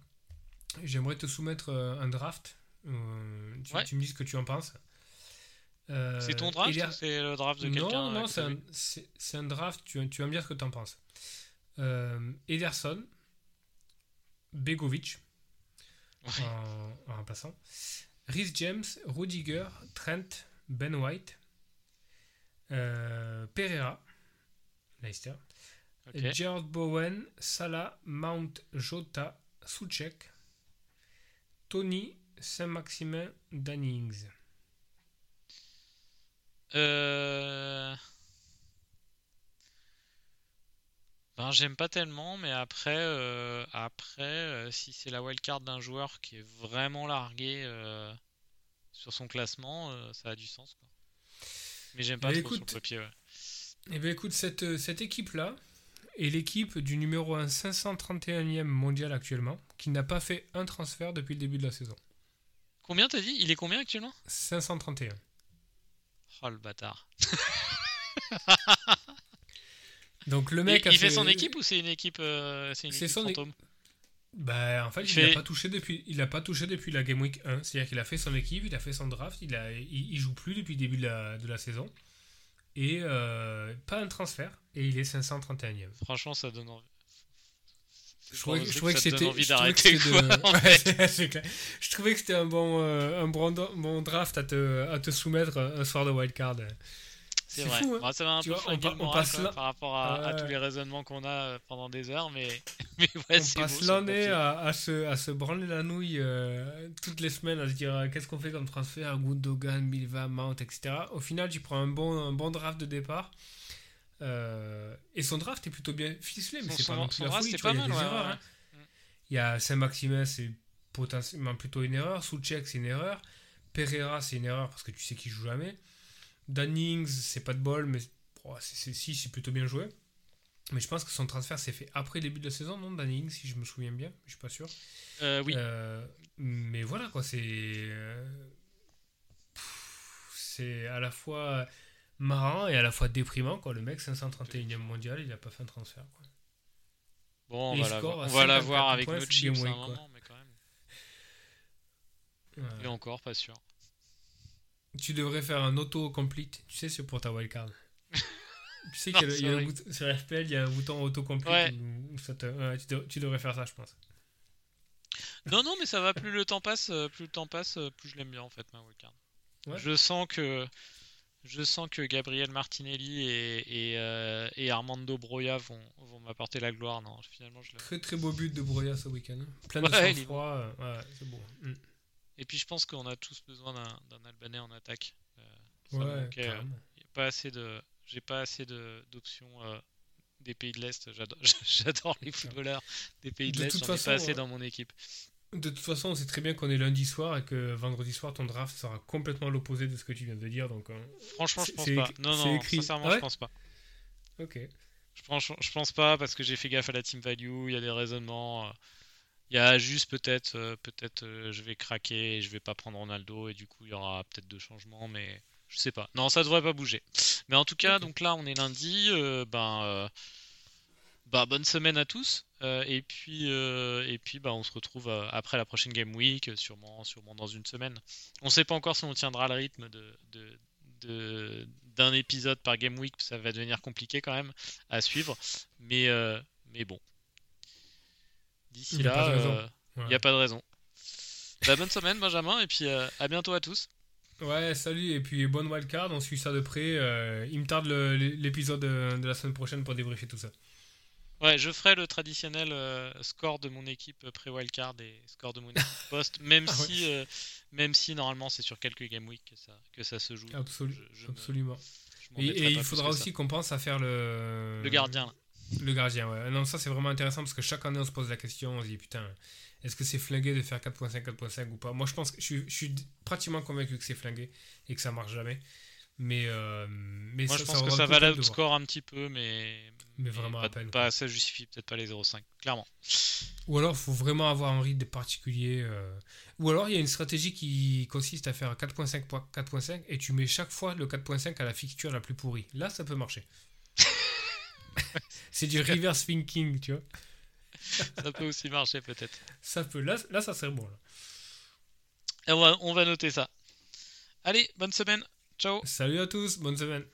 Speaker 2: j'aimerais te soumettre euh, un draft. Tu, tu, me dis ce que tu en penses.
Speaker 1: c'est ton draft ou c'est le draft de quelqu'un
Speaker 2: Non, non, c'est un, un, draft. Tu, tu, vas me dire ce que tu en penses. Ederson, Begovic, en, en remplaçant. Rhys James, Rudiger, Trent, Ben White, euh, Pereira, Leicester, Gerard Bowen, Salah, Mount, Jota, Soucek, Tony, Saint-Maximin, Dannings.
Speaker 1: Euh... Ben, j'aime pas tellement, mais après, euh, après euh, si c'est la wildcard d'un joueur qui est vraiment largué sur son classement, euh, ça a du sens. Quoi. Mais j'aime pas trop écoute, sur le papier. Ouais.
Speaker 2: Eh bien, écoute, cette, euh, cette équipe-là est l'équipe du numéro 1 531e mondial actuellement, qui n'a pas fait un transfert depuis le début de la saison.
Speaker 1: Combien t'as dit? Il est combien actuellement?
Speaker 2: 531.
Speaker 1: Oh le bâtard.
Speaker 2: Donc le mec.
Speaker 1: il fait, son équipe ou c'est une équipe, euh, c'est une équipe son fantôme?
Speaker 2: Bah, en fait, il n'a pas touché depuis, il a pas touché depuis la Game Week 1. C'est-à-dire qu'il a fait son équipe, il a fait son draft, il a, il, joue plus depuis le début de la, de la saison et euh, pas un transfert et il est 531e.
Speaker 1: Franchement, ça donne envie.
Speaker 2: Je trouvais, que c'était. Je trouvais que c'était un bon, euh, un bon, bon draft à te, à te soumettre un soir de wildcard.
Speaker 1: C'est vrai. Fou, hein. ça un peu on, on passe par rapport à, tous les raisonnements qu'on a euh, pendant des heures, mais, mais
Speaker 2: ouais, on passe l'année à, à, se, à se branler la nouille euh, toutes les semaines, à se dire euh, qu'est-ce qu'on fait comme transfert, Gundogan, Milva, Mount, etc. Au final, tu prends un bon, un bon draft de départ. et son draft est plutôt bien ficelé, mais c'est pas non plus la folie. Vois, il y a des erreurs. Hein. Il y a Saint-Maximin, c'est potentiellement plutôt une erreur. Soucek, c'est une erreur. Pereira, c'est une erreur parce que tu sais qu'il joue jamais. Dannings, c'est pas de bol, mais oh, c'est, si, c'est plutôt bien joué. Mais je pense que son transfert s'est fait après le début de la saison, non Dannings, si je me souviens bien, je suis pas sûr.
Speaker 1: Euh, oui.
Speaker 2: Euh, mais voilà, quoi, c'est. Euh, c'est à la fois marrant et à la fois déprimant, quoi. Le mec, 531e mondial, il a pas fait un transfert, quoi.
Speaker 1: Bon, on va, la, voir avec notre chips un moment, mais quand même. Et encore, pas sûr.
Speaker 2: Tu devrais faire un auto-complete, tu sais, c'est pour ta wildcard. tu sais qu'il y a, un bouton, sur FPL, il y a un bouton auto-complete. tu, devrais faire ça, je pense.
Speaker 1: Non, non, mais ça va. Plus le temps passe, euh, plus le temps passe, euh, plus je l'aime bien en fait ma wildcard. Je sens que je sens que Gabriel Martinelli et, et, euh, Armando Broya vont, vont m'apporter la gloire. Non, finalement, je
Speaker 2: très très beau but de Broya ce week-end. Hein. Plein de sang-froid. Ouais, c'est beau. Mm.
Speaker 1: Et puis je pense qu'on a tous besoin d'un Albanais en attaque.
Speaker 2: Euh, ouais, euh,
Speaker 1: pas assez de, j'ai pas assez d'options euh, des pays de l'Est. J'adore les footballeurs des pays de, l'Est. J'en ai pas assez dans mon équipe.
Speaker 2: De toute façon, on sait très bien qu'on est lundi soir et que vendredi soir, ton draft sera complètement l'opposé de ce que tu viens de dire. Donc,
Speaker 1: Franchement, je pense pas. Non, non, écrit... sincèrement, je pense pas.
Speaker 2: Ok.
Speaker 1: Je pense, je pense pas parce que j'ai fait gaffe à la team value. Il y a des raisonnements. Il y a juste peut-être, euh, peut-être euh, je vais craquer et je vais pas prendre Ronaldo et du coup il y aura peut-être deux changements, mais je sais pas. Non, ça devrait pas bouger. Mais en tout cas, donc là on est lundi. Euh, ben, bah, bonne semaine à tous. et puis, et puis bah, on se retrouve après la prochaine Game Week, sûrement, sûrement dans une semaine. On sait pas encore si on tiendra le rythme de, de, d'un épisode par Game Week, ça va devenir compliqué quand même à suivre. Mais, mais bon, D'ici là, il n'y a pas de raison. Bah, bonne semaine, Benjamin, et puis euh, à bientôt à tous.
Speaker 2: Ouais, salut, et puis bonne wildcard, on suit ça de près. Euh, il me tarde l'épisode de, la semaine prochaine pour débriefer tout ça.
Speaker 1: Ouais, je ferai le traditionnel euh, score de mon équipe pré-wildcard et score de mon équipe post, même, ah si, même si normalement c'est sur quelques game week que ça, que ça se joue.
Speaker 2: absolument. et, il faudra aussi qu'on pense à faire le.
Speaker 1: Le gardien. Là.
Speaker 2: Le gardien, ouais. Non, ça c'est vraiment intéressant parce que chaque année on se pose la question, on se dit putain, est-ce que c'est flingué de faire 4.5, 4.5 ou pas? Moi je pense que je suis, pratiquement convaincu que c'est flingué et que ça marche jamais. Mais, euh, mais
Speaker 1: Moi,
Speaker 2: ça,
Speaker 1: je
Speaker 2: ça
Speaker 1: pense que ça va
Speaker 2: voir.
Speaker 1: score un petit peu, mais.
Speaker 2: Mais vraiment
Speaker 1: pas,
Speaker 2: à peine,
Speaker 1: pas ça justifie peut-être pas les 0,5, clairement.
Speaker 2: Ou alors, il faut vraiment avoir un rythme particulier. euh. Ou alors, il y a une stratégie qui consiste à faire 4.5 po- 4.5 et tu mets chaque fois le 4.5 à la fixture la plus pourrie. Là, ça peut marcher. C'est du reverse thinking, tu vois.
Speaker 1: ça peut aussi marcher, peut-être.
Speaker 2: Ça peut. Là, là ça serait bon. là.
Speaker 1: Et on va, on va noter ça. Allez, bonne semaine. Ciao.
Speaker 2: Salut à tous, bonne semaine.